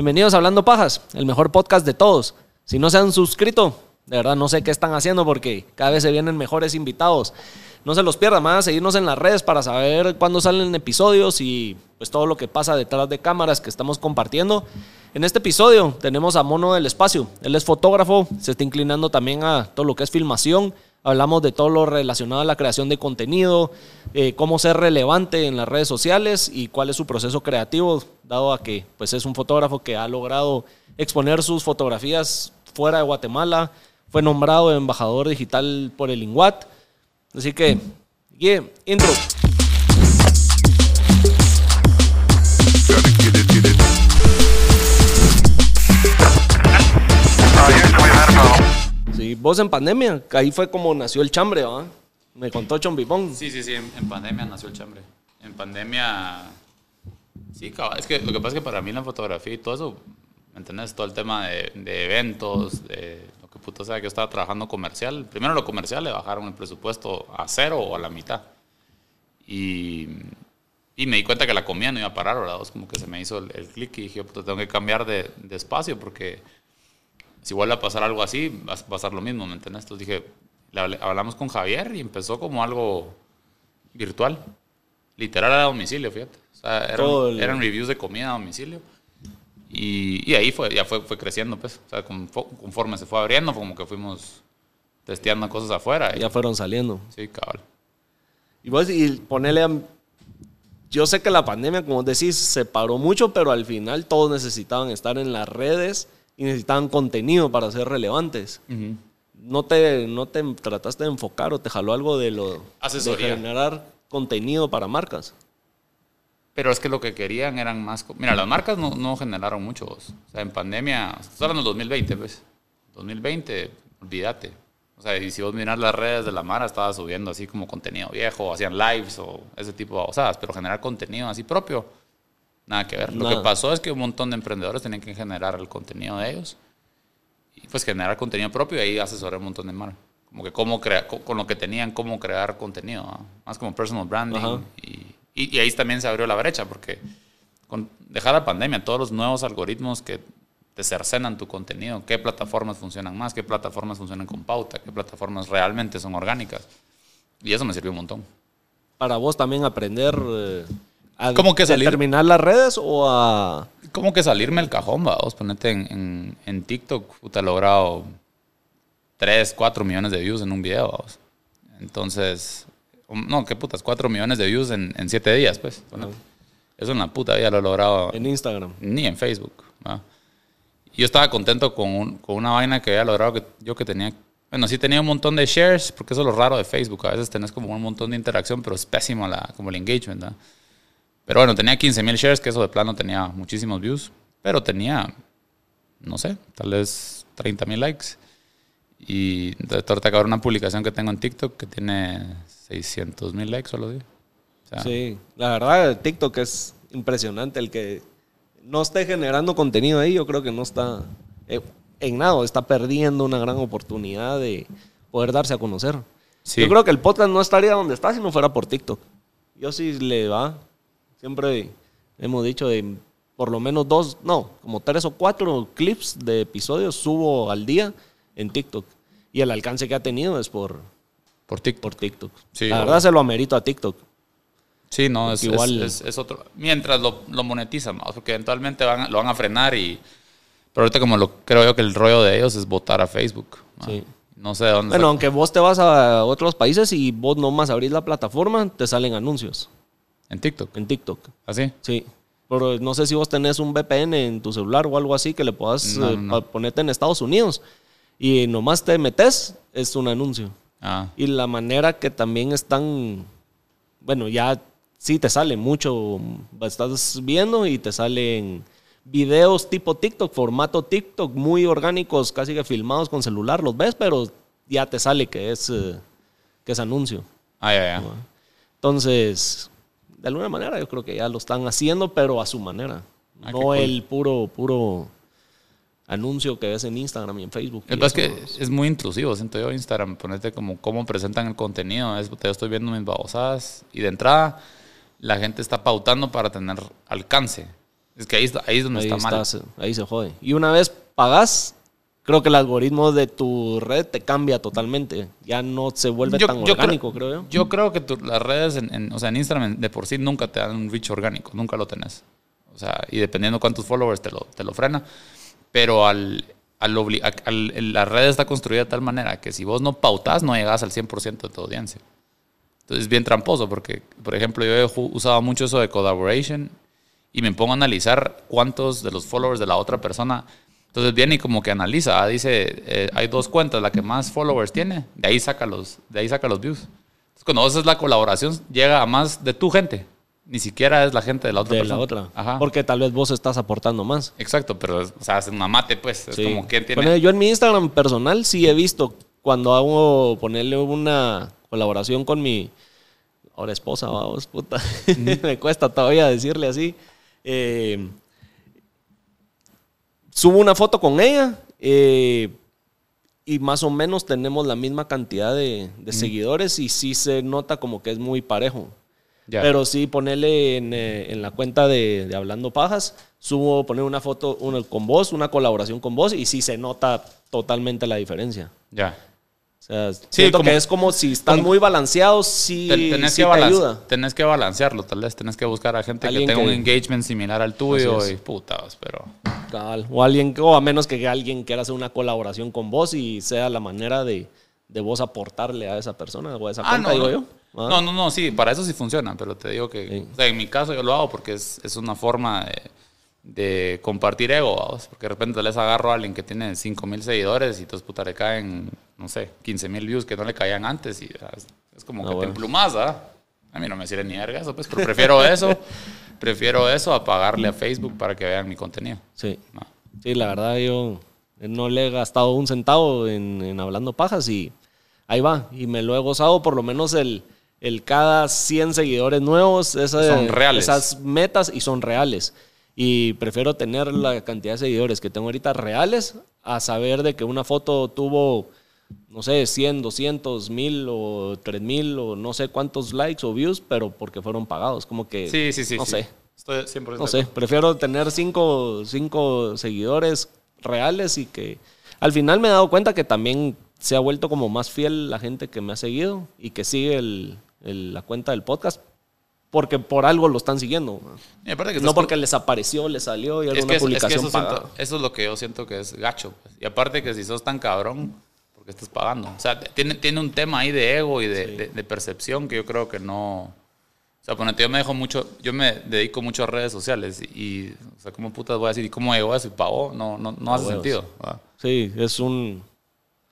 Bienvenidos a Hablando Pajas, el mejor podcast de todos. Si no se han suscrito, de verdad no sé qué están haciendo porque cada vez se vienen mejores invitados. No se los pierdan, más seguirnos en las redes para saber cuándo salen episodios y pues todo lo que pasa detrás de cámaras que estamos compartiendo. En este episodio tenemos a Mono del Espacio. Él es fotógrafo, se está inclinando también a todo lo que es filmación. Hablamos de todo lo relacionado a la creación de contenido, eh, cómo ser relevante en las redes sociales y cuál es su proceso creativo, dado a que pues, es un fotógrafo que ha logrado exponer sus fotografías fuera de Guatemala. Fue nombrado embajador digital por el INGUAT. Así que, yeah, intro. Sí, vos en pandemia, ahí fue como nació el chambre, ¿va? Me contó Chombipón. Sí, sí, sí, en, pandemia nació el chambre. En pandemia, sí, cabal, es que lo que pasa es que para mí la fotografía y todo eso, ¿me entendés? Todo el tema de, eventos, de lo que puto sea que yo estaba trabajando comercial. Primero lo comercial le bajaron el presupuesto a cero o a la mitad. Y, y me di cuenta que la comida no iba a parar, ¿verdad? Como que se me hizo el, el clic y dije, puta, tengo que cambiar de, de espacio porque si vuelve a pasar algo así, va a pasar lo mismo, ¿me entiendes? Entonces dije, hablamos con Javier y empezó como algo virtual. Literal a domicilio, fíjate. O sea, eran, Todo el- eran reviews de comida a domicilio. Y, y ahí fue, ya fue, fue creciendo, pues. O sea, confo- conforme se fue abriendo, como que fuimos testeando cosas afuera. Y, Ya fueron saliendo. sí, cabal. Y vos, y ponerle a... Yo sé que la pandemia, como decís, se paró mucho, pero al final todos necesitaban estar en las redes y necesitaban contenido para ser relevantes. ¿No te, ¿No te trataste de enfocar o te jaló algo de lo de Asesoría. generar contenido para marcas? Pero es que lo que querían eran más... Mira, las marcas no, no generaron mucho. O sea, en pandemia... Estás hablando del 2020, pues. 2020, olvídate. O sea, y si vos miras las redes de la Mara, estaba subiendo así como contenido viejo, hacían lives o ese tipo de babosadas. Pero generar contenido así propio, nada que ver. Lo Nada. que pasó es que un montón de emprendedores tenían que generar el contenido de ellos. Y pues generar contenido propio y ahí asesoré un montón de marcas. Como que cómo crear, co- con lo que tenían, cómo crear contenido. ¿no? Más como personal branding. Y, y, y ahí también se abrió la brecha porque con dejar la pandemia, todos los nuevos algoritmos que te cercenan tu contenido, qué plataformas funcionan más, qué plataformas funcionan con pauta, qué plataformas realmente son orgánicas. Y eso me sirvió un montón. Para vos también aprender eh, a ¿Cómo que salir? determinar las redes o a... Como que salirme el cajón, vamos, ponerte en, en, en TikTok, puta, he logrado 3, 4 millones de views en un video, vamos. Entonces, um, no, qué putas, 4 millones de views en, en 7 días, pues. ponete. Eso en la puta vida lo he logrado en Instagram? ni en Facebook. ¿va? Yo estaba contento con, un- con una vaina que había logrado que yo que tenía. Bueno, sí tenía un montón de shares, porque eso es lo raro de Facebook. A veces tenés como un montón de interacción, pero es pésimo la, como el engagement. ¿va? Pero bueno, tenía 15 mil shares, que eso de plano tenía muchísimos views. Pero tenía, no sé, tal vez 30 mil likes. Y entonces ahorita acabo una publicación que tengo en TikTok que tiene 600 mil likes solo. ¿sí? O sea, Sí, la verdad, TikTok es impresionante. El que no esté generando contenido ahí, yo creo que no está eh, en nada, está perdiendo una gran oportunidad de poder darse a conocer. Sí. Yo creo que el podcast no estaría donde está si no fuera por TikTok. Yo sí le va. Siempre hemos dicho de por lo menos dos, no, como tres o cuatro clips de episodios subo al día en TikTok. Y el alcance que ha tenido es por, por TikTok. por TikTok. Sí, la verdad se lo amerito a TikTok. Sí, no, es, Igual- es, es- es otro. Mientras lo, lo monetizan, ¿no? porque eventualmente van, a- lo van a frenar y. Pero ahorita, como lo creo yo que el rollo de ellos es votar a Facebook. ¿no? Sí. No sé de dónde. Bueno, aunque vos te vas a otros países y vos nomás abrís la plataforma, te salen anuncios En TikTok. en TikTok. ¿Así? Sí. Pero no sé si vos tenés un VPN en tu celular o algo así que le puedas No, eh, no, ponerte en Estados Unidos. Y nomás te metes, es un anuncio. Ah, Y la manera que también están, bueno, ya sí te sale mucho, estás viendo y te salen videos tipo TikTok, formato TikTok, muy orgánicos, casi que filmados con celular, los ves, pero ya te sale que es, eh, que es anuncio. ah ya, ya. Entonces, de alguna manera yo creo que ya lo están haciendo, pero a su manera. Ah, no cool. el puro, puro anuncio que ves en Instagram y en Facebook. El y es que es muy intrusivo, siento yo, Instagram, ponerte como cómo presentan el contenido. Es, yo estoy viendo mis babosadas y de entrada la gente está pautando para tener alcance. Es que ahí, ahí es donde Ahí, está mal. ahí se jode. Y una vez pagas, creo que el algoritmo de tu red te cambia totalmente. Ya no se vuelve Yo- tan yo orgánico, creo, yo. Yo creo que tu- las redes, en, en- o sea, en Instagram de por sí nunca te dan un reach orgánico, nunca lo tenés. O sea, y dependiendo cuántos followers te lo, te lo frena. Pero al, al, al- el- la red está construida de tal manera que si vos no pautás, no llegas al 100% de tu audiencia. Entonces es bien tramposo porque, por ejemplo, yo he usado mucho eso de collaboration y me pongo a analizar cuántos de los followers de la otra persona. Entonces viene y como que analiza, ah, dice, eh, hay dos cuentas, la que más followers tiene, de ahí saca los, de ahí saca los views. Entonces cuando haces la colaboración, llega a más de tu gente, ni siquiera es la gente de la otra De persona. la otra. Ajá. Porque tal vez vos estás aportando más. Exacto, pero es- o sea, es una mate, pues, es Sí. como que tiene... Yo en mi Instagram personal sí he visto cuando hago ponerle una colaboración con mi ahora esposa, vamos, puta. Me cuesta todavía decirle así. Eh, subo una foto con ella eh, y más o menos tenemos la misma cantidad de, de seguidores y sí se nota como que es muy parejo. Pero sí, ponerle en, eh, en la cuenta de, de Hablando Pajas, subo poner una foto una, con vos, una colaboración con vos, y sí se nota totalmente la diferencia. Ya. Sea, siento como- que es como si están como- muy balanceados, sí, Ten- tenés, sí que te balan- ayuda. tenés que balancearlo, tal vez. Tenés que buscar a gente que tenga un que- engagement similar al tuyo y putas, pero... O alguien, o a menos que alguien quiera hacer una colaboración con vos y sea la manera de, de vos aportarle a esa persona o a esa cuenta, digo no. yo. Ah. No, no, no, sí, para eso sí funciona, pero te digo que, Sí. o sea, en mi caso yo lo hago porque es, es una forma de, de compartir ego, vamos, porque de repente les agarro a alguien que tiene 5 mil seguidores y entonces puta le caen, no sé, 15 mil views que no le caían antes y o sea, es, como Ah, que te bueno. emplumas, ¿ah? A mí no me sirve ni verga eso, pues, pero prefiero eso, prefiero eso a pagarle a Facebook para que vean mi contenido. Sí. No. Sí, la verdad yo no le he gastado un centavo en, en hablando pajas y ahí va. Y me lo he gozado por lo menos el, el cada 100 seguidores nuevos. esa- Son reales. Esas metas y son reales. Y prefiero tener la cantidad de seguidores que tengo ahorita reales a saber de que una foto tuvo, no sé, 100, 200, 1000 o 3000 o no sé cuántos likes o views, pero porque fueron pagados. Como que, Sí, sí, sí. no sí. sé. Estoy 100% No sé, prefiero tener cinco, cinco seguidores reales y que al final me he dado cuenta que también se ha vuelto como más fiel la gente que me ha seguido y que sigue el- el- la cuenta del podcast porque por algo lo están siguiendo. Y que No porque les apareció, les salió y Es alguna que, es- es que publicación eso, siento- eso es lo que yo siento que es gacho. pues. Y aparte que si sos tan cabrón, porque estás pagando? O sea, tiene, tiene un tema ahí de ego y de, de- de percepción que yo creo que no... O sea, ponete, yo me dejo mucho, yo me dedico mucho a redes sociales y, o sea, ¿cómo putas voy a decir? ¿Y cómo llegó eso y pagó? No, no, no hace huevos. sentido. ¿verdad? Sí, es un...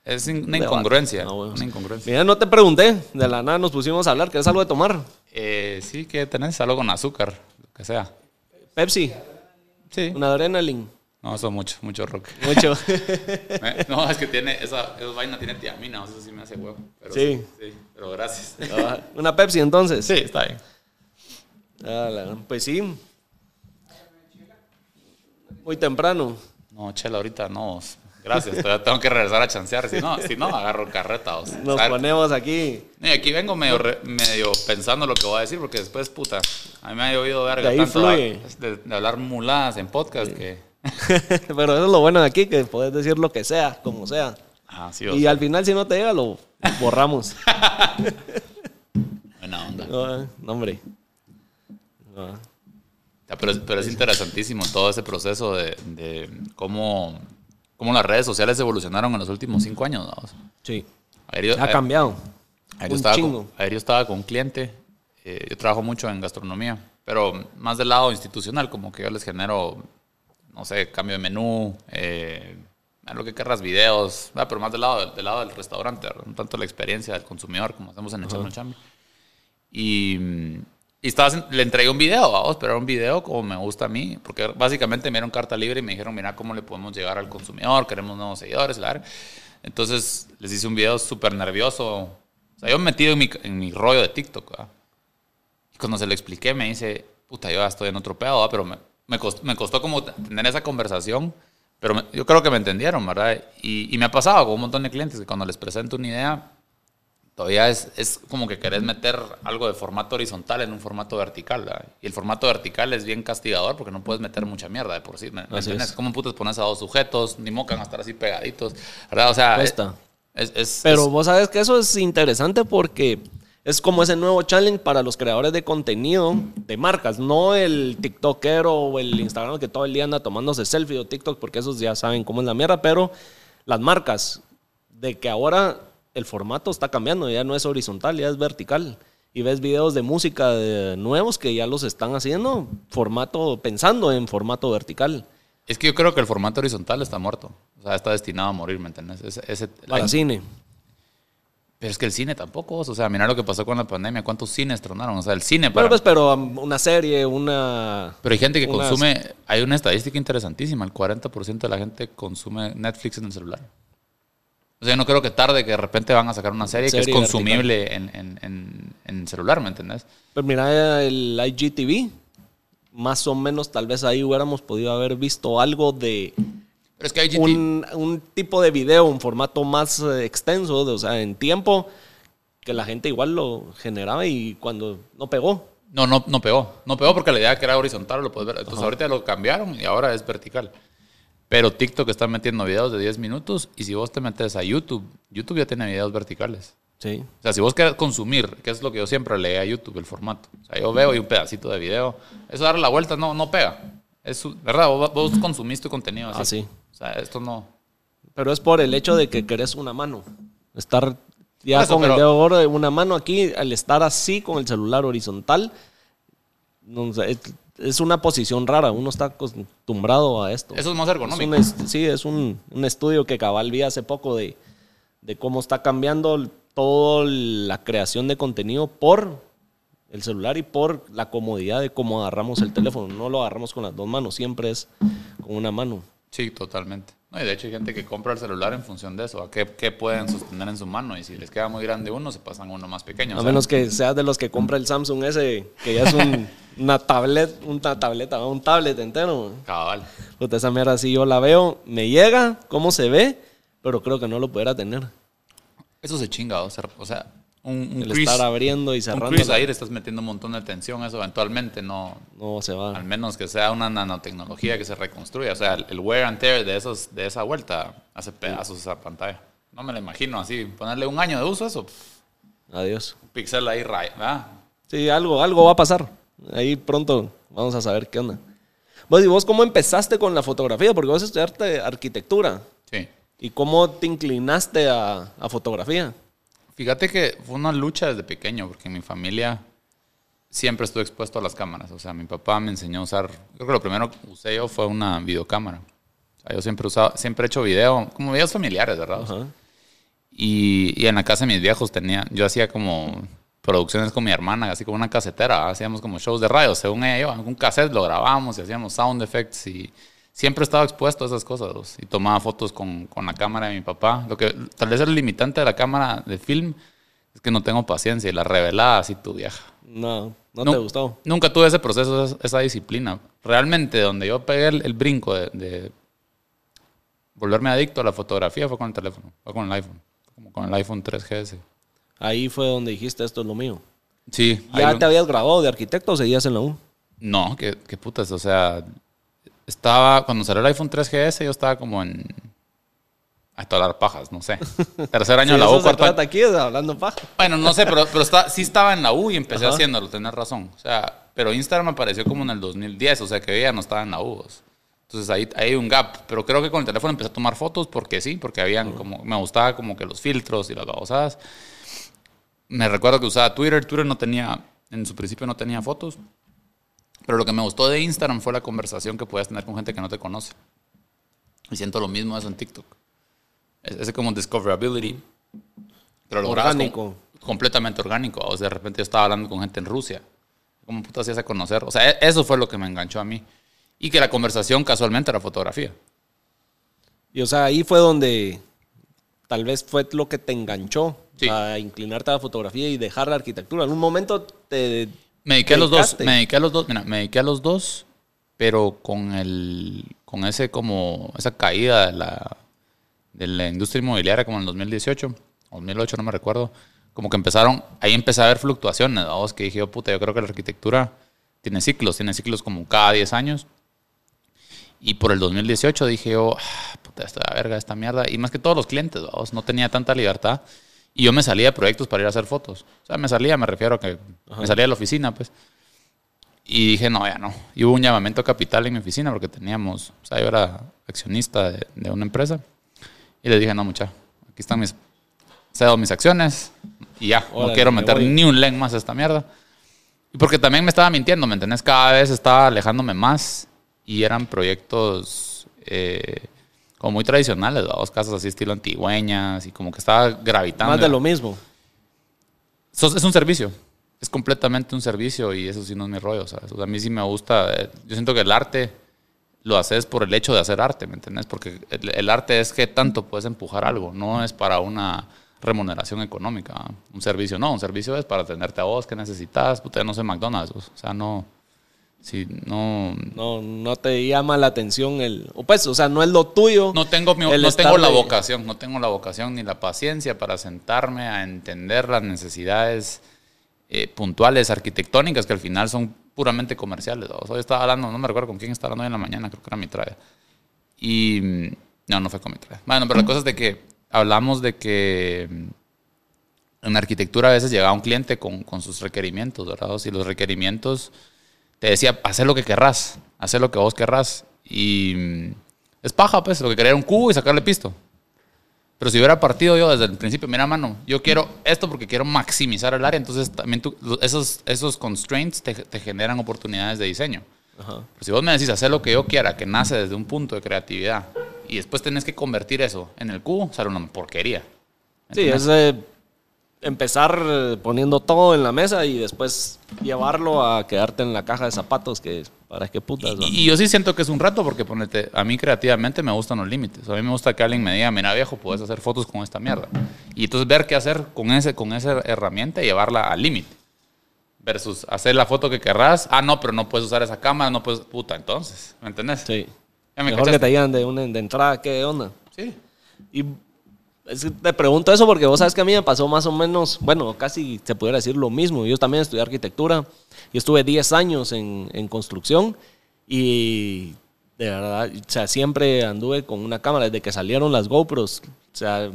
Es una incongruencia. Una incongruencia. Mira, no te pregunté, de la nada nos pusimos a hablar, ¿querés algo de tomar? Eh, sí, que tenés algo con azúcar, lo que sea. Pepsi, Sí. una adrenaline. No, eso mucho, mucho rock. Mucho. No, es que tiene, esa, esa vaina tiene tiamina, eso sí me hace huevo. Pero Sí. sí, pero gracias. Ah, una Pepsi entonces. Sí, está bien. Ah, la- pues sí. Muy temprano. No, chela, ahorita no. Gracias, todavía tengo que regresar a chancear. Si no, si no agarro carreta. o sea, Nos ¿sabes? ponemos aquí. Y aquí vengo medio, re- medio pensando lo que voy a decir, porque después, puta, a mí me ha oído verga De tanto fluye. De, de hablar muladas en podcast que... Pero eso es lo bueno de aquí, que puedes decir lo que sea, como sea. Ah, sí, Y sea, al final, si no te llega, lo borramos. buena onda. No, hombre. Ya, Pero, es- pero es interesantísimo todo ese proceso de, de cómo, cómo las redes sociales evolucionaron en los últimos cinco años. ¿no? sí. Ayer Ha cambiado. Ayer Un estaba chingo. con, ayer yo estaba con un cliente, eh, yo trabajo mucho en gastronomía, pero más del lado institucional, como que yo les genero, no sé, cambio de menú, eh, lo que querrás, videos, ah, pero más del lado, del lado del restaurante, ¿verdad? no tanto la experiencia del consumidor como hacemos en Chambi. Y, mm, y estaba, haciendo- le entregué un video, vamos, pero era un video como me gusta a mí, porque básicamente me dieron carta libre y me dijeron, mira cómo le podemos llegar al consumidor, queremos nuevos seguidores, la. Entonces les hice un video súper nervioso. O sea, yo me metido en mi, en mi rollo de TikTok. ¿verdad? Y cuando se lo expliqué, me dice, puta, yo ya estoy en otro pedo, ¿verdad? pero me, me, costó, me costó como tener esa conversación. Pero yo creo que me entendieron, ¿verdad? Y, y me ha pasado con un montón de clientes que cuando les presento una idea, todavía es, es como que querés meter algo de formato horizontal en un formato vertical. ¿verdad? Y el formato vertical es bien castigador porque no puedes meter mucha mierda de por sí. ¿me- me Así entiendes? es. ¿Cómo putas pones a dos sujetos? Ni mocan a estar así pegaditos. ¿Verdad? O sea, Cuesta. es, es- Pero vos sabes que eso es interesante porque es como ese nuevo challenge para los creadores de contenido de marcas, no el TikTokero o el Instagram que todo el día anda tomándose selfie o TikTok, porque esos ya saben cómo es la mierda, pero las marcas, de que ahora el formato está cambiando, ya no es horizontal, ya es vertical. Y ves videos de música de nuevos que ya los están haciendo formato, pensando en formato vertical. es que yo creo que el formato horizontal está muerto. O sea, está destinado a morir, ¿me entiendes? Ese- ese- Para la- cine. Pero es que el cine tampoco. O sea, mira lo que pasó con la pandemia. ¿Cuántos cines tronaron? O sea, el cine para... Pero pues, pero um, una serie, una... Pero hay gente que unas- consume, hay una estadística interesantísima, el 40% de la gente consume Netflix en el celular. O sea, yo no creo que tarde que de repente van a sacar una serie, que es consumible en, en, en, en celular, ¿me entendés? Pero mira el IGTV. Más o menos, tal vez ahí hubiéramos podido haber visto algo de Pero es que IGT, un, un tipo de video, un formato más eh, extenso, de- o sea, en tiempo, que la gente igual lo generaba y cuando no pegó. no, no, no pegó. No pegó porque la idea que era horizontal lo puedes ver. Entonces ahorita lo cambiaron y ahora es vertical. Pero TikTok está metiendo videos de 10 minutos y si vos te metes a YouTube, YouTube ya tiene videos verticales. Sí. O sea, si vos querés consumir, que es lo que yo siempre leí a YouTube, el formato. O sea, yo veo y un pedacito de video. Eso darle la vuelta no, no pega. Es, ¿Verdad? Vos, vos consumís tu contenido así. Así. O sea, esto no... Pero es por el hecho de que querés una mano. Estar ya Eso, con pero- el dedo gordo de una mano aquí, al estar así con el celular horizontal, no sé, es, es una posición rara. Uno está acostumbrado a esto. Eso es más Es ergonómico. un sí, es un, un estudio que cabal vi hace poco de, de cómo está cambiando toda la creación de contenido por el celular y por la comodidad de cómo agarramos el teléfono. No lo agarramos con las dos manos, siempre es con una mano. Sí, totalmente. No, y de hecho hay gente que compra el celular en función de eso. A qué, qué pueden sostener en su mano. Y si les queda muy grande uno, se pasan uno más pequeño. o A sea, menos que seas de los que compra el Samsung ese, que ya es un- una tablet, una tableta, un tablet entero. Cabal. Puta, esa mierda, si yo la veo, me llega, cómo se ve, pero creo que no lo pudiera tener. Eso se chinga. O sea, o sea, un, un El crease- estar abriendo y un cerrando. crease la- ahí le estás metiendo un montón de tensión. Eso eventualmente no... No se va. Al menos que sea una nanotecnología que se reconstruya. O sea, el, wear and tear de, esos, de esa vuelta hace pedazos esa pantalla. No me lo imagino así. Ponerle un año de uso eso. pff, Adiós. un pixel ahí, ¿verdad? Sí, algo, algo va a pasar. Ahí pronto vamos a saber qué onda. Vos, ¿y vos cómo empezaste con la fotografía? Porque vos estudiaste arquitectura. Sí. ¿Y cómo te inclinaste a, a fotografía? Fíjate que fue una lucha desde pequeño, porque en mi familia siempre estuve expuesto a las cámaras. O sea, mi papá me enseñó a usar. Creo que lo primero que usé yo fue una videocámara. O sea, yo siempre usaba, siempre he hecho video, como videos familiares, ¿verdad? Y, y en la casa de mis viejos tenía, yo hacía como producciones con mi hermana, así como una casetera, hacíamos como shows de radio, según ella, yo, un cassette lo grabábamos y hacíamos sound effects y siempre estaba expuesto a esas cosas y tomaba fotos con, con la cámara de mi papá. Lo que tal vez el limitante de la cámara de film es que no tengo paciencia y la revelada así tu vieja. No, no, te gustó. Nunca tuve ese proceso, esa, esa disciplina. Realmente donde yo pegué el, el brinco de, de volverme adicto a la fotografía fue con el teléfono, fue con el iPhone, como con el iPhone 3GS. Ahí fue donde dijiste esto es lo mío. Sí. ¿Ya te habías grabado de arquitecto o seguías en la U? No, qué, qué putas, o sea, estaba, cuando salió el iPhone 3GS yo estaba como en... A hablar pajas, no sé. Tercer año Sí, de la U, cuarto año- trata aquí, hablando paja. Bueno, no sé, pero, pero está, sí estaba en la U y empecé Ajá. haciéndolo, tenés razón. O sea, pero Instagram apareció como en el 2010, o sea que ya no estaba en la U. Entonces ahí, ahí hay un gap. Pero creo que con el teléfono empecé a tomar fotos porque sí, porque habían como, me gustaba como que los filtros y las babosadas. Me recuerdo que usaba Twitter, Twitter no tenía, en su principio no tenía fotos. Pero lo que me gustó de Instagram fue la conversación que podías tener con gente que no te conoce. Y siento lo mismo eso en TikTok. Es- Ese como discoverability. Pero lo Orgánico. com- completamente orgánico. O sea, de repente yo estaba hablando con gente en Rusia. ¿Cómo puta hacías a conocer? O sea, e- eso fue lo que me enganchó a mí. Y que la conversación casualmente era fotografía. Y o sea, ahí fue donde tal vez fue lo que te enganchó Sí. a inclinarte a la fotografía y dejar la arquitectura. En un momento te... Me dediqué a los dos. Me dediqué a los dos. Mira, me dediqué a los dos, pero con el, con ese como, esa caída de la, de la industria inmobiliaria como en el 2018, o 2008, no me recuerdo. como que empezaron, ahí empecé a ver fluctuaciones, vamos, que dije, oh, puta, yo creo que la arquitectura tiene ciclos, tiene ciclos como cada 10 años. Y por el 2018 dije yo, ah, puta, esta verga, esta mierda. Y más que todos los clientes, vamos, no tenía tanta libertad. Y yo me salía de proyectos para ir a hacer fotos. O sea, me salía, me refiero a que me salía de la oficina, pues. Y dije, no, ya no. Y hubo un llamamiento capital en mi oficina porque teníamos, o sea, yo era accionista de, de una empresa. Y le dije, no, mucha, aquí están mis, cedo mis acciones y ya, no Órale, quiero me meter voy. ni un len más a esta mierda. Y porque también me estaba mintiendo, ¿me entendés? Cada vez estaba alejándome más y eran proyectos eh, como muy tradicionales, dos casas así estilo antigüeñas y como que estaba gravitando. Más de lo mismo. Sos- Es un servicio. Es completamente un servicio y eso sí no es mi rollo. ¿sabes? O sea, a mí sí me gusta. eh, Yo siento que el arte lo haces por el hecho de hacer arte, ¿me entiendes? Porque el, el arte es que tanto puedes empujar algo, no es para una remuneración económica. Un servicio no, un servicio es para atenderte a vos, que necesitas. Puta, no sé McDonald's. O sea, no. Sí, no. No, no te llama la atención el. O pues, o sea, no es lo tuyo. No tengo, mi- no tengo la vocación, no tengo la vocación ni la paciencia para sentarme a entender las necesidades eh, puntuales arquitectónicas que al final son puramente comerciales. ¿no? Hoy estaba hablando, no me recuerdo con quién estaba hablando hoy en la mañana, creo que era mi trae. Y mm, no, no fue con mi trae. Bueno, pero la cosa es de que hablamos de que mm, en arquitectura a veces llegaba un cliente con, con sus requerimientos, ¿verdad? Y los requerimientos te decía, haz lo que querrás, haz lo que vos querrás. Y mm, es paja, pues, lo que quería era un cubo y sacarle pisto. Pero si hubiera partido yo desde el principio, mira, mano, yo quiero esto porque quiero maximizar el área, entonces también tú- esos, esos constraints te, te generan oportunidades de diseño. Ajá. Pero si vos me decís hacer lo que yo quiera, que nace desde un punto de creatividad, y después tenés que convertir eso en el cubo, sale una porquería. Sí, ¿Entendés? es eh, empezar eh, poniendo todo en la mesa y después llevarlo a quedarte en la caja de zapatos, que para qué putas. ¿no? Y, y yo sí siento que es un reto porque ponete, a mí creativamente me gustan los límites. A mí me gusta que alguien me diga, mira viejo, puedes hacer fotos con esta mierda. Y entonces ver qué hacer con, ese, con esa herramienta y llevarla al límite. Versus hacer la foto que querrás. Ah, no, pero no puedes usar esa cámara, no puedes... Puta, entonces, ¿me entendés? Sí. Ya me Mejor que cachaste. te digan de, una, de entrada qué onda. Sí. Y es que te pregunto eso porque vos sabes que a mí me pasó más o menos, bueno, casi se pudiera decir lo mismo. Yo también estudié arquitectura y estuve 10 años en, en construcción y de verdad, o sea, siempre anduve con una cámara desde que salieron las GoPros. O sea,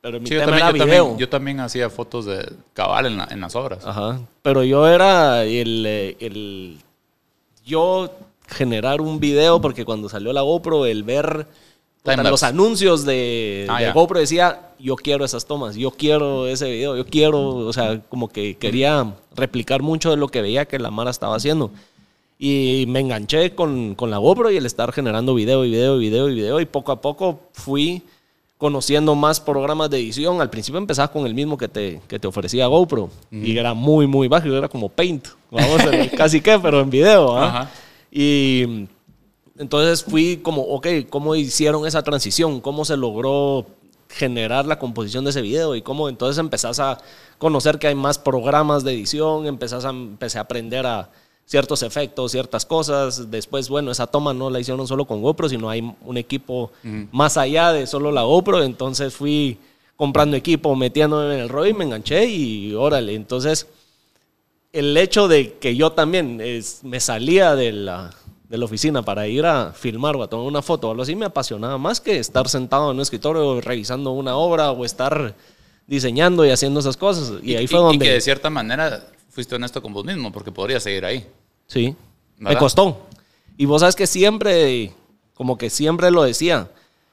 pero mi Sí, yo, tema también, era yo, video. también, yo también hacía fotos de cabal en, la- en las obras. Ajá. Pero yo era el, el- Yo generar un video, porque cuando salió la GoPro, el ver puta, los anuncios de, Ah, de ya. GoPro decía, yo quiero esas tomas, yo quiero ese video, yo quiero, o sea, como que quería replicar mucho de lo que veía que la Mara estaba haciendo. Y me enganché con, con la GoPro y el estar generando video y video y video y video. Y poco a poco fui conociendo más programas de edición. Al principio empezaba con el mismo que te, que te ofrecía GoPro. Y era muy, muy bajo. Era como Paint. Vamos, casi que, pero en video. Ajá. Y entonces fui como, ok, ¿cómo hicieron esa transición? ¿Cómo se logró generar la composición de ese video? Y cómo entonces empezás a conocer que hay más programas de edición, empezás a, empecé a aprender a ciertos efectos, ciertas cosas. Después, bueno, esa toma no la hicieron solo con GoPro, sino hay un equipo más allá de solo la GoPro. Entonces fui comprando equipo, metiéndome en el rollo y me enganché y órale. Entonces, el hecho de que yo también es- me salía de la, de la oficina para ir a filmar o a tomar una foto o algo así me apasionaba más que estar sentado en un escritorio revisando una obra o estar diseñando y haciendo esas cosas. Y, ahí fue y donde... que de cierta manera fuiste honesto con vos mismo, porque podrías seguir ahí. Sí, me costó. Y vos sabes que siempre, como que siempre lo decía.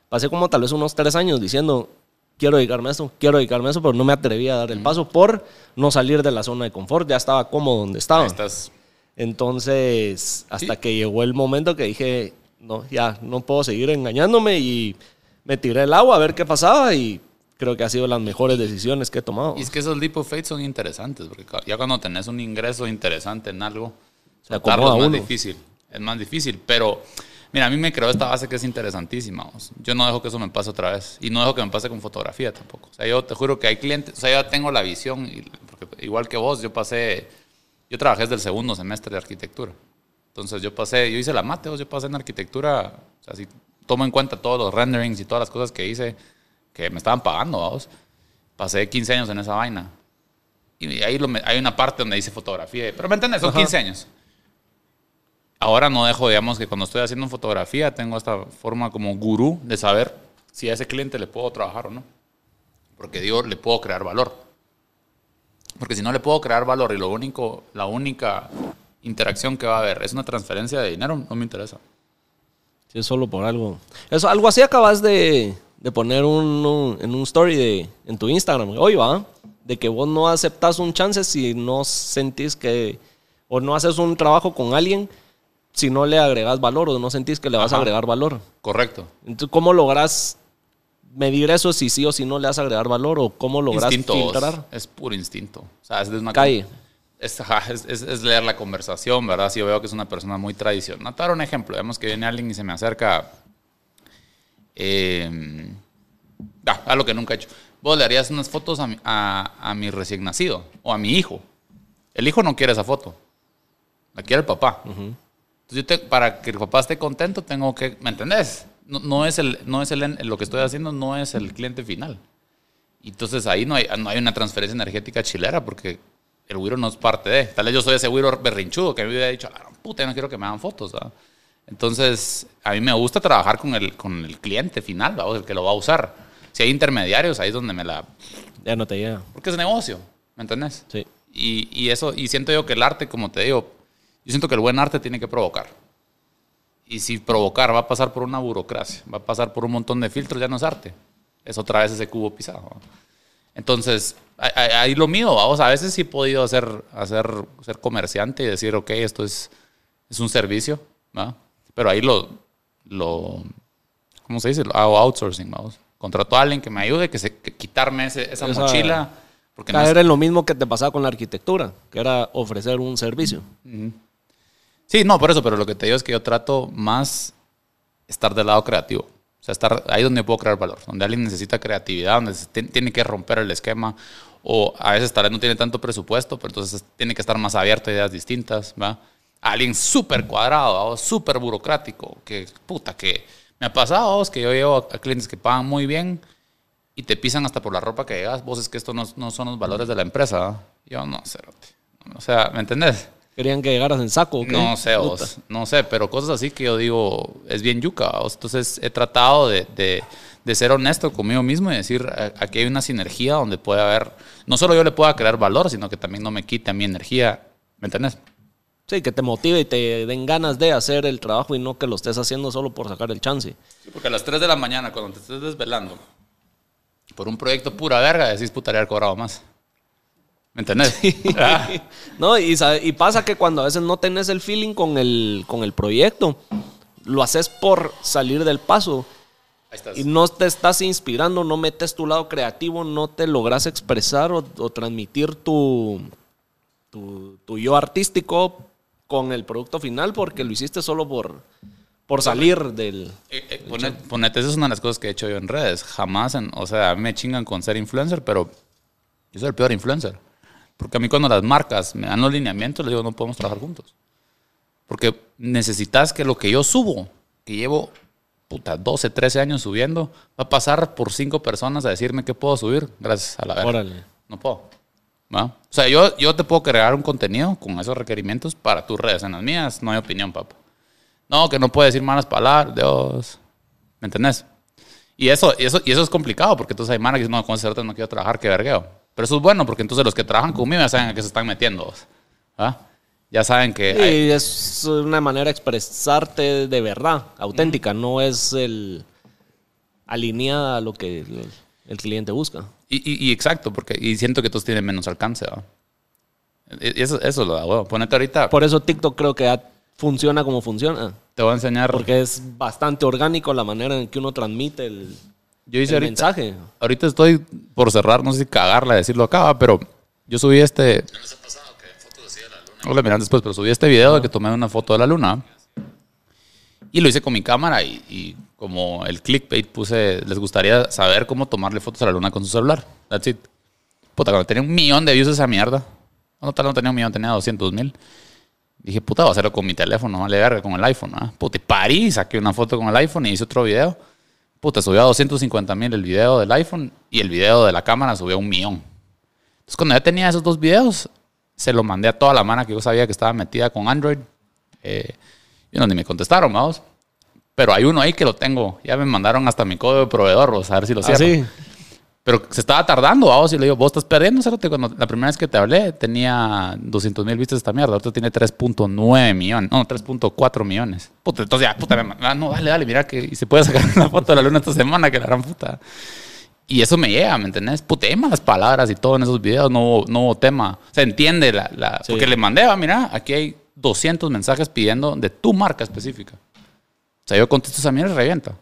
Pasé como tal vez unos tres años diciendo, quiero dedicarme a esto, quiero dedicarme a eso, pero no me atrevía a dar el paso por no salir de la zona de confort. Ya estaba cómodo donde estaba. Ahí estás. Entonces, hasta Sí. que llegó el momento que dije, no, ya no puedo seguir engañándome y me tiré el agua a ver qué pasaba y creo que ha sido las mejores decisiones que he tomado. Y es que esos leap of faith son interesantes, porque ya cuando tenés un ingreso interesante en algo, Se soltarlo es más uno. difícil. Es más difícil, pero mira, a mí me creó esta base que es interesantísima. Yo no dejo que eso me pase otra vez. Y no dejo que me pase con fotografía tampoco. O sea, yo te juro que hay clientes, o sea, yo tengo la visión, y- porque igual que vos, yo pasé, yo trabajé desde el segundo semestre de arquitectura. Entonces yo pasé, yo hice la mate, yo pasé en arquitectura, o sea, si tomo en cuenta todos los renderings y todas las cosas que hice, que me estaban pagando, vamos. Pasé 15 años en esa vaina. Y ahí lo hay una parte donde dice fotografía. Pero me entiendes, son 15 años. Ahora no dejo, digamos, que cuando estoy haciendo fotografía tengo esta forma como gurú de saber si a ese cliente le puedo trabajar o no. Porque digo, le puedo crear valor. Porque si no le puedo crear valor y lo único, la única interacción que va a haber es una transferencia de dinero, no me interesa. Sí, es solo por algo. Eso, algo así acabas de, de poner un, un- en un story de, en tu Instagram. Hoy va, de que vos no aceptas un chance si no sentís que, o no haces un trabajo con alguien si no le agregas valor o no sentís que le vas a Ajá. agregar valor. Correcto. Entonces, ¿cómo logras medir eso si sí o si no le vas a agregar valor o cómo logras filtrar? Es puro instinto. O sea, es una Calle. Es, leer la conversación, ¿verdad? Si yo veo que es una persona muy tradicional. Daré un ejemplo. Vemos que viene alguien y se me acerca eh, ah, a lo que nunca he hecho. Vos le harías unas fotos a mi, a, a mi recién nacido o a mi hijo. El hijo no quiere esa foto. La quiere el papá. Entonces, yo te- para que el papá esté contento, tengo que. ¿Me entendés? No, no es, el, no es el, lo que estoy haciendo, no es el cliente final. Entonces ahí no hay, no hay una transferencia energética chilera porque el güiro no es parte de. Tal vez yo soy ese güiro berrinchudo que me hubiera dicho, ah, puta, yo no quiero que me hagan fotos. ¿verdad? Entonces, a mí me gusta trabajar con el, con el cliente final, ¿verdad? el que lo va a usar. Si hay intermediarios, ahí es donde me la. Ya no te llega. Porque es negocio, ¿me entendés? Sí. Y, y eso, y siento yo que el arte, como te digo, yo siento que el buen arte tiene que provocar. Y si provocar va a pasar por una burocracia, va a pasar por un montón de filtros, ya no es arte. Es otra vez ese cubo pisado. ¿no? Entonces, ahí- lo mío, vamos, a veces sí he podido hacer, hacer, ser comerciante y decir, ok, esto es, es un servicio, ¿va? Pero ahí lo, lo, ¿cómo se dice? Lo hago outsourcing, vamos. Contrato a alguien que me ayude, que se, que quitarme ese- esa, Esa- mochila. Porque no es- en lo mismo que te pasaba con la arquitectura, que era ofrecer un servicio. Sí, no, por eso, pero lo que te digo es que yo trato más estar del lado creativo. O sea, estar ahí donde puedo crear valor, donde alguien necesita creatividad, donde tiene que romper el esquema, o a veces tal vez no tiene tanto presupuesto, pero entonces tiene que estar más abierto a ideas distintas, ¿va? Alguien súper cuadrado, súper burocrático, que puta, que me ha pasado vos, que yo llevo a clientes que pagan muy bien y te pisan hasta por la ropa que llegas, vos es que estos no, son los valores de la empresa. Yo no, cerote. O sea, ¿me entendés? Querían que llegaras en saco. ¿o qué? No sé, Puta. vos, no sé, pero cosas así que yo digo, es bien yuca. vos. Entonces he tratado de, de- de ser honesto conmigo mismo y decir, aquí hay una sinergia donde puede haber, no solo yo le pueda crear valor, sino que también no me quite a mi energía, ¿me entiendes? Sí, que te motive y te den ganas de hacer el trabajo y no que lo estés haciendo solo por sacar el chance. porque a las 3 de la mañana, cuando te estés desvelando, por un proyecto pura verga, decís putaría haber cobrado más. ¿Me entendés? Ah, No, y, pasa que cuando a veces no tenés el feeling con el, con el proyecto, lo haces por salir del paso ahí estás. y no te estás inspirando, no metes tu lado creativo, no te logras expresar o, o transmitir tu, tu, tu yo artístico con el producto final porque lo hiciste solo por, por salir del... Eh, eh, pone- ponete, esa es una de las cosas que he hecho yo en redes. Jamás, en- o sea, a mí me chingan con ser influencer, pero yo soy el peor influencer. Porque a mí cuando las marcas me dan los lineamientos, les digo, no podemos trabajar juntos. Porque necesitas que lo que yo subo, que llevo, puta, 12, 13 años subiendo, va a pasar por cinco personas a decirme qué puedo subir, gracias a la verga. Órale. No puedo. ¿Va? O sea, yo, yo te puedo crear un contenido con esos requerimientos para tus redes. En las mías no hay opinión, papá. No, que no puedes decir malas palabras, Dios. ¿Me entendés? Y eso, y eso, y eso es complicado porque entonces hay manas que dicen, no, con cerote no quiero trabajar, qué vergueo. Pero eso es bueno porque entonces los que trabajan conmigo ya saben a qué se están metiendo. ¿va? Ya saben que... Sí, hay- es una manera de expresarte de verdad, auténtica, no es el alineada a lo que el, el cliente busca. y, y- y exacto, porque y siento que todos tienen menos alcance. ¿va? Y eso, eso es lo da huevo. Ponete ahorita, Por eso TikTok creo que funciona como funciona, te voy a enseñar... porque es bastante orgánico la manera en que uno transmite el, yo hice el ahorita, mensaje. Ahorita estoy por cerrar, no sé si cagarla, decirlo acá, pero yo subí este. Hola, miran después, pero subí este video de que tomé una foto de la luna. Y lo hice con mi cámara y, y como el clickbait puse, les gustaría saber cómo tomarle fotos a la luna con su celular. That's it. Puta, cuando tenía un millón de views esa mierda. No, tal no tenía un millón, tenía 200 mil. Dije, puta, voy a hacerlo con mi teléfono, vale verga, con el iPhone. ¿ah? Puta, y parí, saqué una foto con el iPhone y hice otro video. Puta, subió a 250 mil el video del iPhone y el video de la cámara subió a un millón. Entonces, cuando ya tenía esos dos videos, se lo mandé a toda la mano que yo sabía que estaba metida con Android. Eh, y no, ni me contestaron, vamos. Pero hay uno ahí que lo tengo. Ya me mandaron hasta mi código de proveedor, vamos, a ver si lo cierro. ¿Ah, sí? Pero se estaba tardando, vamos, y le digo, vos estás perdiendo, Cerote. Cuando la primera vez que te hablé tenía 200 mil vistas esta mierda, ahorita tiene 3.9 millones, no, 3.4 millones. Puta, entonces ya, puta, me, ah, no, dale, dale, mira que y se puede sacar una foto de la luna esta semana, que la gran puta. Y eso me llega, ¿me entendés? Puta, hay malas palabras y todo en esos videos, no hubo, no hubo tema. Se entiende la, la Sí. porque le mandé, va, mira, aquí hay 200 mensajes pidiendo de tu marca específica. O sea, yo contesto esa mierda y revienta.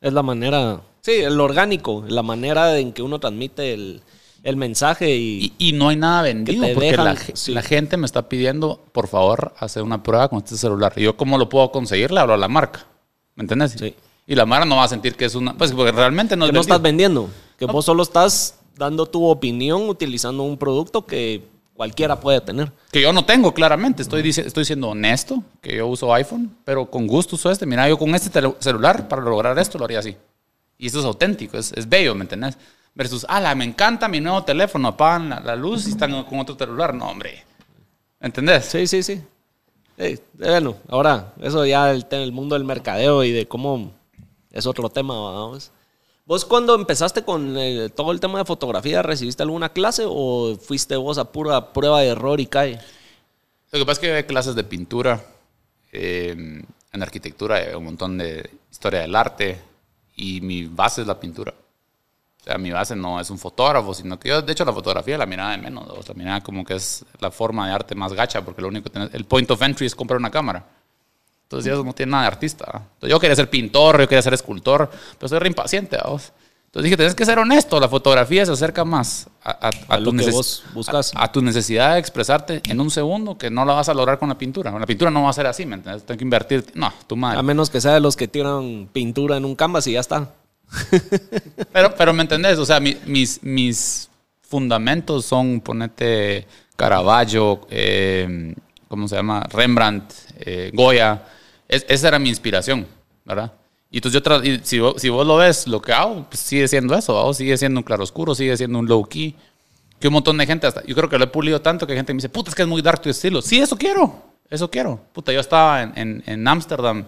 Es la manera, sí, el orgánico, la manera en que uno transmite el, el mensaje y, Y, y no hay nada vendido porque dejan, la, ge- sí. la gente me está pidiendo, por favor, hacer una prueba con este celular. Y yo, ¿cómo lo puedo conseguir? Le hablo a la marca. ¿Me entiendes? Sí. Y la marca no va a sentir que es una. Pues porque realmente no que es no estás vendiendo, que vos solo estás dando tu opinión utilizando un producto que cualquiera puede tener. Que yo no tengo, claramente. Estoy, dice- estoy siendo honesto, que yo uso iPhone, pero con gusto uso este. Mira, yo con este celular, para lograr esto, lo haría así. Y eso es auténtico, es, es bello, ¿me entendés? Versus, ala, me encanta mi nuevo teléfono, apagan la, la luz y están con otro celular. No, hombre. ¿Entendés? Sí, sí, sí. Eh, bueno, ahora, eso ya el, el mundo del mercadeo y de cómo es otro tema, vamos. ¿Vos cuando empezaste con eh, todo el tema de fotografía, recibiste alguna clase o fuiste vos a pura prueba de error y cae? Lo que pasa es que hay clases de pintura, eh, en arquitectura, un montón de historia del arte y mi base es la pintura. O sea, mi base no es un fotógrafo, sino que yo, de hecho, la fotografía la miraba de menos. O sea, la miraba como que es la forma de arte más gacha, porque lo único que tenés, el point of entry es comprar una cámara. Entonces, eso no tiene nada de artista. Entonces, yo quería ser pintor, yo quería ser escultor, pero soy re impaciente. ¿vos? Entonces dije, tienes que ser honesto, la fotografía se acerca más a, a- a A lo tu que vos buscas. a- a tu necesidad de expresarte en un segundo que no la vas a lograr con la pintura. La pintura no va a ser así, ¿me entiendes? Tengo que invertir. No, tu madre. A menos que sea de los que tiran pintura en un canvas y ya está. Pero, pero me entendés, o sea, mi- mis, mis fundamentos son, ponete, Caravaggio, eh, ¿cómo se llama? Rembrandt, eh, Goya. Es- esa era mi inspiración, ¿verdad? Y entonces yo, y si, vos, si vos lo ves, lo que hago, pues sigue siendo eso, sigue siendo un claroscuro, sigue siendo un low key. Que un montón de gente, hasta, yo creo que lo he pulido tanto que hay gente que me dice, puta, es que es muy dark tu estilo. Sí, eso quiero, eso quiero. Puta, yo estaba en- en en Ámsterdam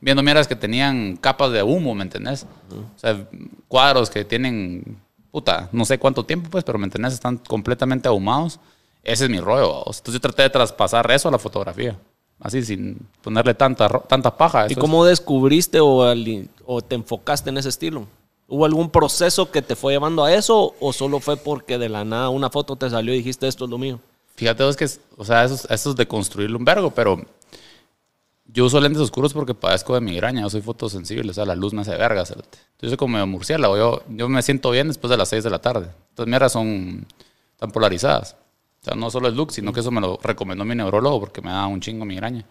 viendo mierdas que tenían capas de humo, ¿me entendés? O sea, cuadros que tienen, puta, no sé cuánto tiempo, pues, pero ¿me entendés? Están completamente ahumados. Ese es mi rollo. vamos. Entonces yo traté de traspasar eso a la fotografía. Así, sin ponerle tanta, tanta paja. ¿Y es- cómo descubriste o, te enfocaste en ese estilo? ¿Hubo algún proceso que te fue llevando a eso o solo fue porque de la nada una foto te salió y dijiste esto es lo mío? Fíjate vos que, es- o sea, eso, es- eso es de construirle un vergo, pero yo uso lentes oscuros porque padezco de migraña, yo soy fotosensible, o sea, la luz me hace verga. Entonces, yo soy como murciélago, yo, yo me siento bien después de las 6 de la tarde. Entonces, mierdas son tan polarizadas. O sea, no solo el look, sino que eso me lo recomendó mi neurólogo porque me da un chingo migraña.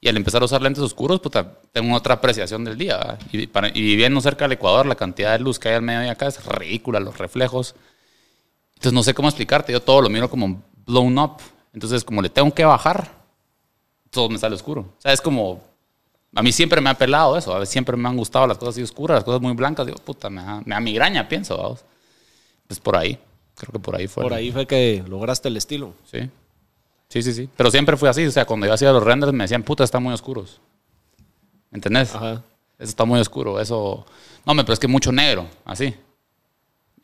Y al empezar a usar lentes oscuros, puta, tengo otra apreciación del día. Y, para, y viviendo cerca del Ecuador, la cantidad de luz que hay al mediodía acá es ridícula, los reflejos. Entonces no sé cómo explicarte, yo todo lo miro como blown up. Entonces como le tengo que bajar, todo me sale oscuro. O sea, es como, a mí siempre me ha pelado eso, a veces siempre me han gustado las cosas así oscuras, las cosas muy blancas, digo, puta, me da, me da migraña, pienso, vamos. Pues por ahí, creo que por ahí fue. Por ahí fue que lograste el estilo. Sí. Sí, sí, sí. Pero siempre fue así, o sea, cuando yo hacía los renders me decían, puta, están muy oscuros. ¿Me ¿Entendés? Ajá. Eso está muy oscuro, eso... No, me pero es que mucho negro, así.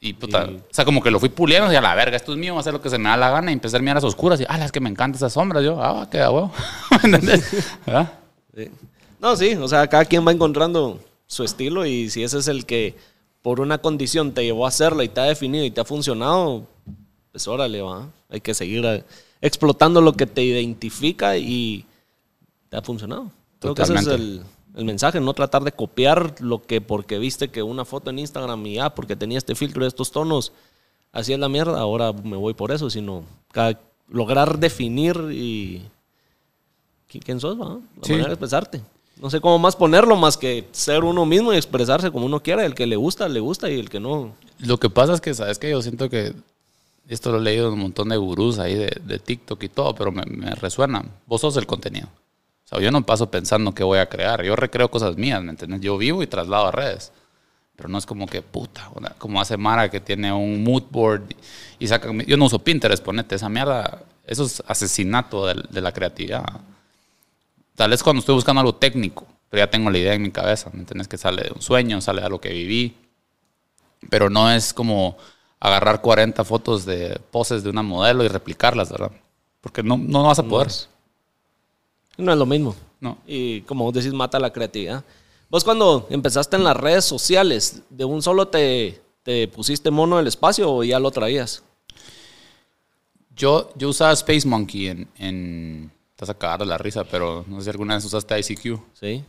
Y puta, Y- o sea, como que lo fui puliendo y a la verga, esto es mío, voy a hacer lo que se me da la gana y empecé a mirar oscuras y, ah, es que me encantan esas sombras. Yo, ah, queda huevo. ¿Me entendés? ¿Verdad? Sí. No, sí, o sea, cada quien va encontrando su estilo y si ese es el que por una condición te llevó a hacerla y te ha definido y te ha funcionado, pues órale, va. Hay que seguir eh, explotando lo que te identifica y te ha funcionado. Creo que ese es el, el mensaje, no tratar de copiar lo que porque viste que una foto en Instagram y ya, porque tenía este filtro de estos tonos, así es la mierda, ahora me voy por eso, sino cada- lograr definir y qui- quién sos, va. La Sí. manera de expresarte. No sé cómo más ponerlo, más que ser uno mismo y expresarse como uno quiera. El que le gusta, le gusta y el que no. Lo que pasa es que, ¿sabes que Yo siento que esto lo he leído en un montón de gurús ahí de, TikTok y todo, pero me, resuena. Vos sos el contenido. O sea, yo no paso pensando qué voy a crear. Yo recreo cosas mías, ¿me entiendes? Yo vivo y traslado a redes. Pero no es como que puta, como hace Mara que tiene un mood board y saca. Yo no uso Pinterest, ponete esa mierda. Eso es asesinato de la creatividad. Tal vez cuando estoy buscando algo técnico, pero ya tengo la idea en mi cabeza. ¿Me entiendes? Que sale de un sueño, sale de algo que viví. Pero no es como agarrar 40 fotos de poses de una modelo y replicarlas, ¿verdad? Porque no, no vas a poder. No es lo mismo. No. Y como vos decís, mata la creatividad. Vos cuando empezaste en las redes sociales, ¿de un solo te, te pusiste mono del espacio o ya lo traías? Yo, yo usaba Space Monkey en, en... Vas a cagar de la risa, pero no sé si alguna vez usaste ICQ. Sí.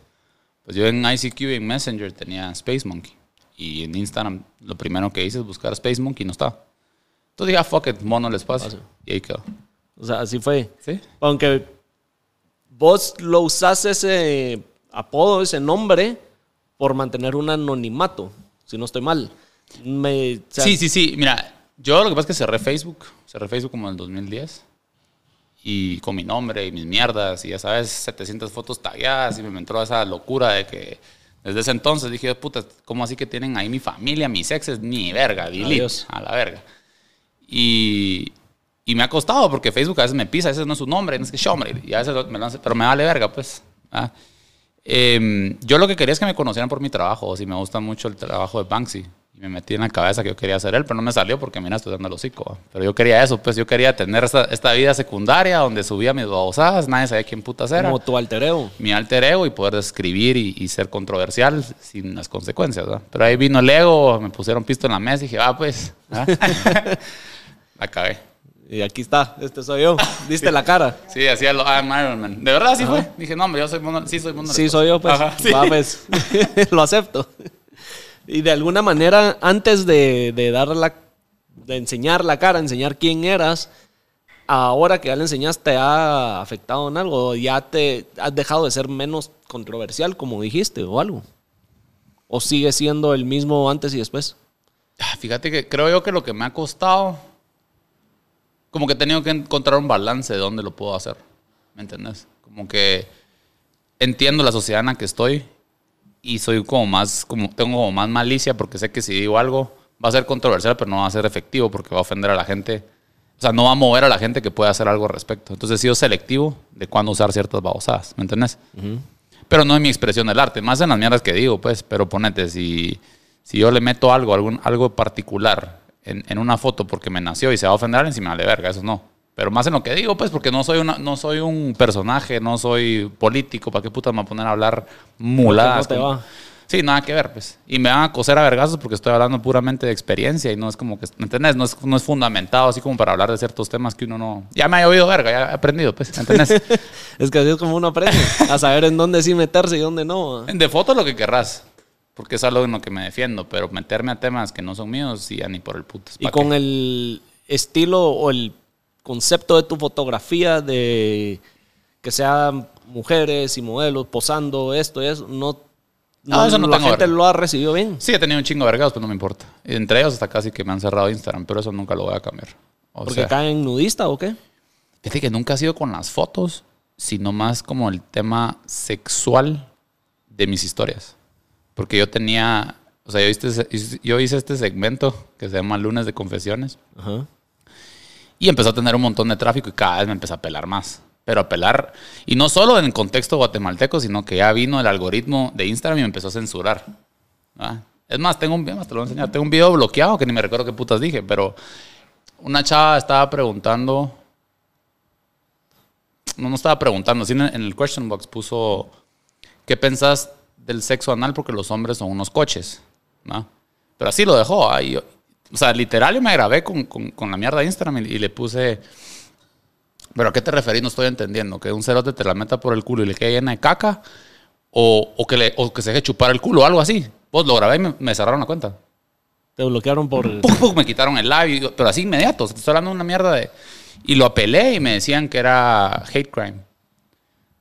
Pues yo en ICQ y en Messenger tenía Space Monkey. Y en Instagram lo primero que hice es buscar Space Monkey y no estaba. Entonces dije, ah, fuck it, mono el espacio. Paso. Y ahí quedó. O sea, así fue. ¿Sí? Aunque vos lo usás ese apodo, ese nombre, por mantener un anonimato, si no estoy mal. Me, o sea, sí, sí, sí. Mira, yo lo que pasa es que cerré Facebook. Cerré Facebook como en el 2010. Y con mi nombre y mis mierdas. Y ya sabes, 700 fotos tagueadas. Y me entró esa locura de que desde ese entonces dije, puta, ¿cómo así que tienen ahí mi familia, mis exes? Ni verga, delete. Adiós. A la verga. Y, y me ha costado porque Facebook a veces me pisa, a veces no es su nombre, no es que hombre, y a veces me pero me vale verga, pues. ¿ah? Em, yo lo que quería es que me conocieran por mi trabajo, si me gusta mucho el trabajo de Banksy. Y me metí en la cabeza que yo quería ser él, pero no me salió porque, mira, estoy dando el hocico. ¿va? Pero yo quería eso, pues yo quería tener esta, esta vida secundaria donde subía mis babosadas, nadie sabía quién putas era. como tu alter ego. Mi alter ego y poder escribir y, y ser controversial sin las consecuencias, ¿verdad? Pero ahí vino el ego, me pusieron pisto en la mesa y dije, ah, pues. ¿ah? la cagué. Y aquí está, este soy yo. Diste la cara. Sí, hacía lo I'm Iron Man. De verdad, sí fue. Dije, no, hombre, yo soy mono, sí soy mono. Sí, soy yo, pues. Ajá, sí. Va, pues. lo acepto. Y de alguna manera, antes de, de dar la, de enseñar la cara, enseñar quién eras, ahora que ya le enseñaste, ¿te ha afectado en algo? ¿Ya te has dejado de ser menos controversial, como dijiste, o algo? ¿O sigue siendo el mismo antes y después? Ah, Fíjate que creo yo que lo que me ha costado, como que he tenido que encontrar un balance de dónde lo puedo hacer. ¿Me entendés? Como que entiendo la sociedad en la que estoy y soy como más, como tengo como más malicia porque sé que si digo algo va a ser controversial, pero no va a ser efectivo porque va a ofender a la gente. O sea, no va a mover a la gente que pueda hacer algo al respecto. Entonces he sido selectivo de cuándo usar ciertas babosadas. ¿Me entendés? Pero no en mi expresión del arte, más en las mierdas que digo, pues. Pero ponete, si, si yo le meto algo, algún, algo particular en, en una foto porque me nació y se va a ofender, encima de verga, eso no. Pero más en lo que digo, pues, porque no soy, una, no soy un personaje, no soy político, ¿para qué puta me voy a poner a hablar muladas? No te va. Sí, nada que ver, pues. Y me van a coser a vergazos porque estoy hablando puramente de experiencia y no es como que, ¿me entendés? No es, no es fundamentado así como para hablar de ciertos temas que uno no... Ya me ha oído verga, ya he aprendido, pues, ¿me entendés? Es que así es como uno aprende, a saber en dónde sí meterse y dónde no. De foto lo que querrás, porque es algo en lo que me defiendo, pero meterme a temas que no son míos, ya ni por el puto. Y con el estilo o el concepto de tu fotografía de que sean mujeres y modelos posando esto y eso, no, No, eso no la tengo gente verga. lo ha recibido bien. Sí, he tenido un chingo de vergados, pero no me importa. Entre ellos hasta casi que me han cerrado Instagram, pero eso nunca lo voy a cambiar. O Porque sea, caen nudista o qué? Fíjate que nunca ha sido con las fotos, sino más como el tema sexual de mis historias. Porque yo tenía, o sea, yo hice, yo hice este segmento que se llama Lunes de Confesiones Ajá. Y empezó a tener un montón de tráfico y cada vez me empezó a pelar más. Pero a pelar, y no solo en el contexto guatemalteco, sino que ya vino el algoritmo de Instagram y me empezó a censurar. Es más, tengo un video, te lo voy tengo un video bloqueado que ni me recuerdo qué putas dije, pero una chava estaba preguntando, no, no estaba preguntando, sino en el question box puso, ¿qué pensás del sexo anal? Porque los hombres son unos coches, ¿no? Pero así lo dejó. yo- o sea, literal yo me grabé con, con- con la mierda de Instagram y, y le puse, ¿pero a qué te referís? No estoy entendiendo. ¿Que un cerote te la meta por el culo y le quede llena de caca? ¿O, o que, le, o que se deje chupar el culo o algo así? Pues lo grabé y me, me cerraron la cuenta. Te bloquearon por... ¡Pum, pum! me quitaron el live, pero así inmediato. o sea, te estoy hablando de una mierda de... Y lo apelé y me decían que era hate crime.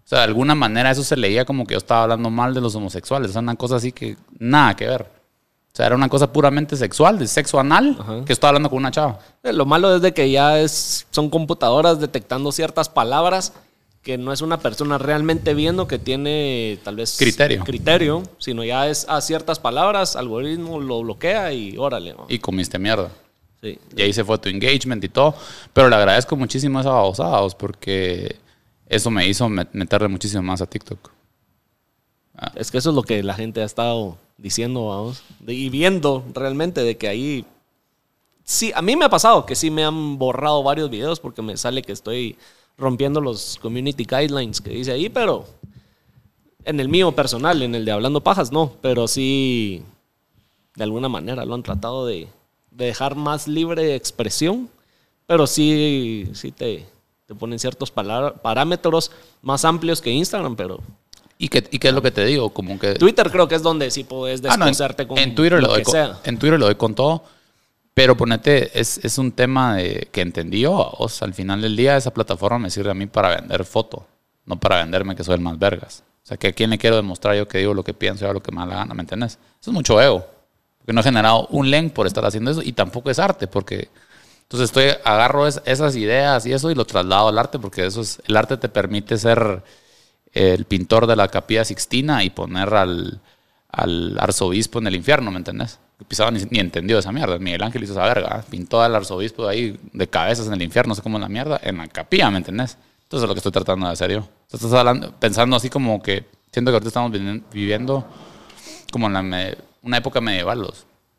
O sea, de alguna manera eso se leía como que yo estaba hablando mal de los homosexuales. O sea, una cosa así que nada que ver. O sea, era una cosa puramente sexual, de sexo anal, Ajá. que estaba hablando con una chava. Eh, Lo malo es de que ya es, son computadoras detectando ciertas palabras que no es una persona realmente viendo que tiene tal vez Criterio. criterio, sino ya es a ciertas palabras, algoritmo lo bloquea y órale. ¿no? Y comiste mierda. Sí. Y ahí se fue tu engagement y todo. Pero le agradezco muchísimo a esa babosados porque eso me hizo met- meterle muchísimo más a TikTok. Es que eso es lo que la gente ha estado diciendo, vamos, de- y viendo realmente de que ahí... Sí, a mí me ha pasado que sí me han borrado varios videos porque me sale que estoy rompiendo los community guidelines que dice ahí, pero en el mío personal, en el de Hablando Pajas, no, pero sí, de alguna manera lo han tratado de, de dejar más libre expresión, pero sí, sí te, te ponen ciertos parámetros más amplios que Instagram, pero ¿Y qué, ¿Y qué es lo que te digo? Como que... Twitter creo que es donde sí puedes Ah, no, con en Twitter le lo doy con, en Twitter le doy con todo. Pero ponete, es, es un tema de, que entendí yo. O sea, al final del día esa plataforma me sirve a mí para vender foto, no para venderme que soy el más vergas. O sea, que a quién le quiero demostrar yo que digo lo que pienso y hago lo que me da la gana, ¿me entiendes? Eso es mucho ego. Porque no he generado un link por estar haciendo eso y tampoco es arte, porque entonces estoy agarro es- esas ideas y eso y lo traslado al arte, porque eso es, el arte te permite ser el pintor de la capilla Sixtina y poner al, al arzobispo en el infierno, ¿me entendés? Pisaba ni, ni entendió esa mierda. Miguel Ángel hizo esa verga. ¿eh? Pintó al arzobispo ahí de cabezas en el infierno, no sé cómo es la mierda, en la capilla, ¿me entendés? Entonces es lo que estoy tratando de hacer yo. Estás hablando, pensando así como que, siento que ahorita estamos vivi- viviendo como en la una época medieval,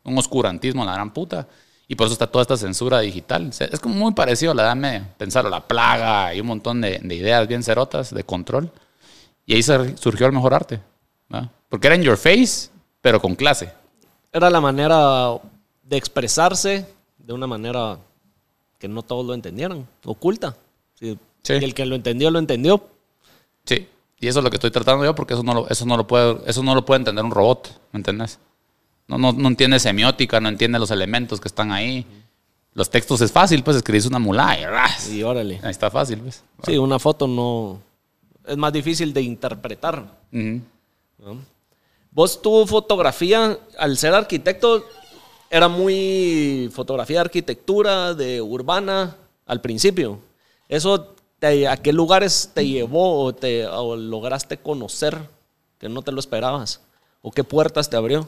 un oscurantismo, la gran puta. Y por eso está toda esta censura digital. Es como muy parecido la Edad Media. Pensar la plaga y un montón de ideas bien cerotas de control. Y ahí sur- surgió el mejor arte. ¿no? Porque era in your face, pero con clase. Era la manera de expresarse de una manera que no todos lo entendieran, oculta. Sí. Sí. Y el que lo entendió, lo entendió. Sí. Y eso es lo que estoy tratando yo, porque eso no lo, eso no lo, puede, eso no lo puede entender un robot. ¿Me entendés? No, no, no entiende semiótica, no entiende los elementos que están ahí. Los textos es fácil, pues escribís una mulá y ras. Y órale. Ahí está fácil, pues. Sí, una foto no... Es más difícil de interpretar. Vos tu fotografía, al ser arquitecto, era muy fotografía de arquitectura, de urbana, al principio. ¿Eso te- a qué lugares te llevó o, te, o lograste conocer que no te lo esperabas? ¿O qué puertas te abrió?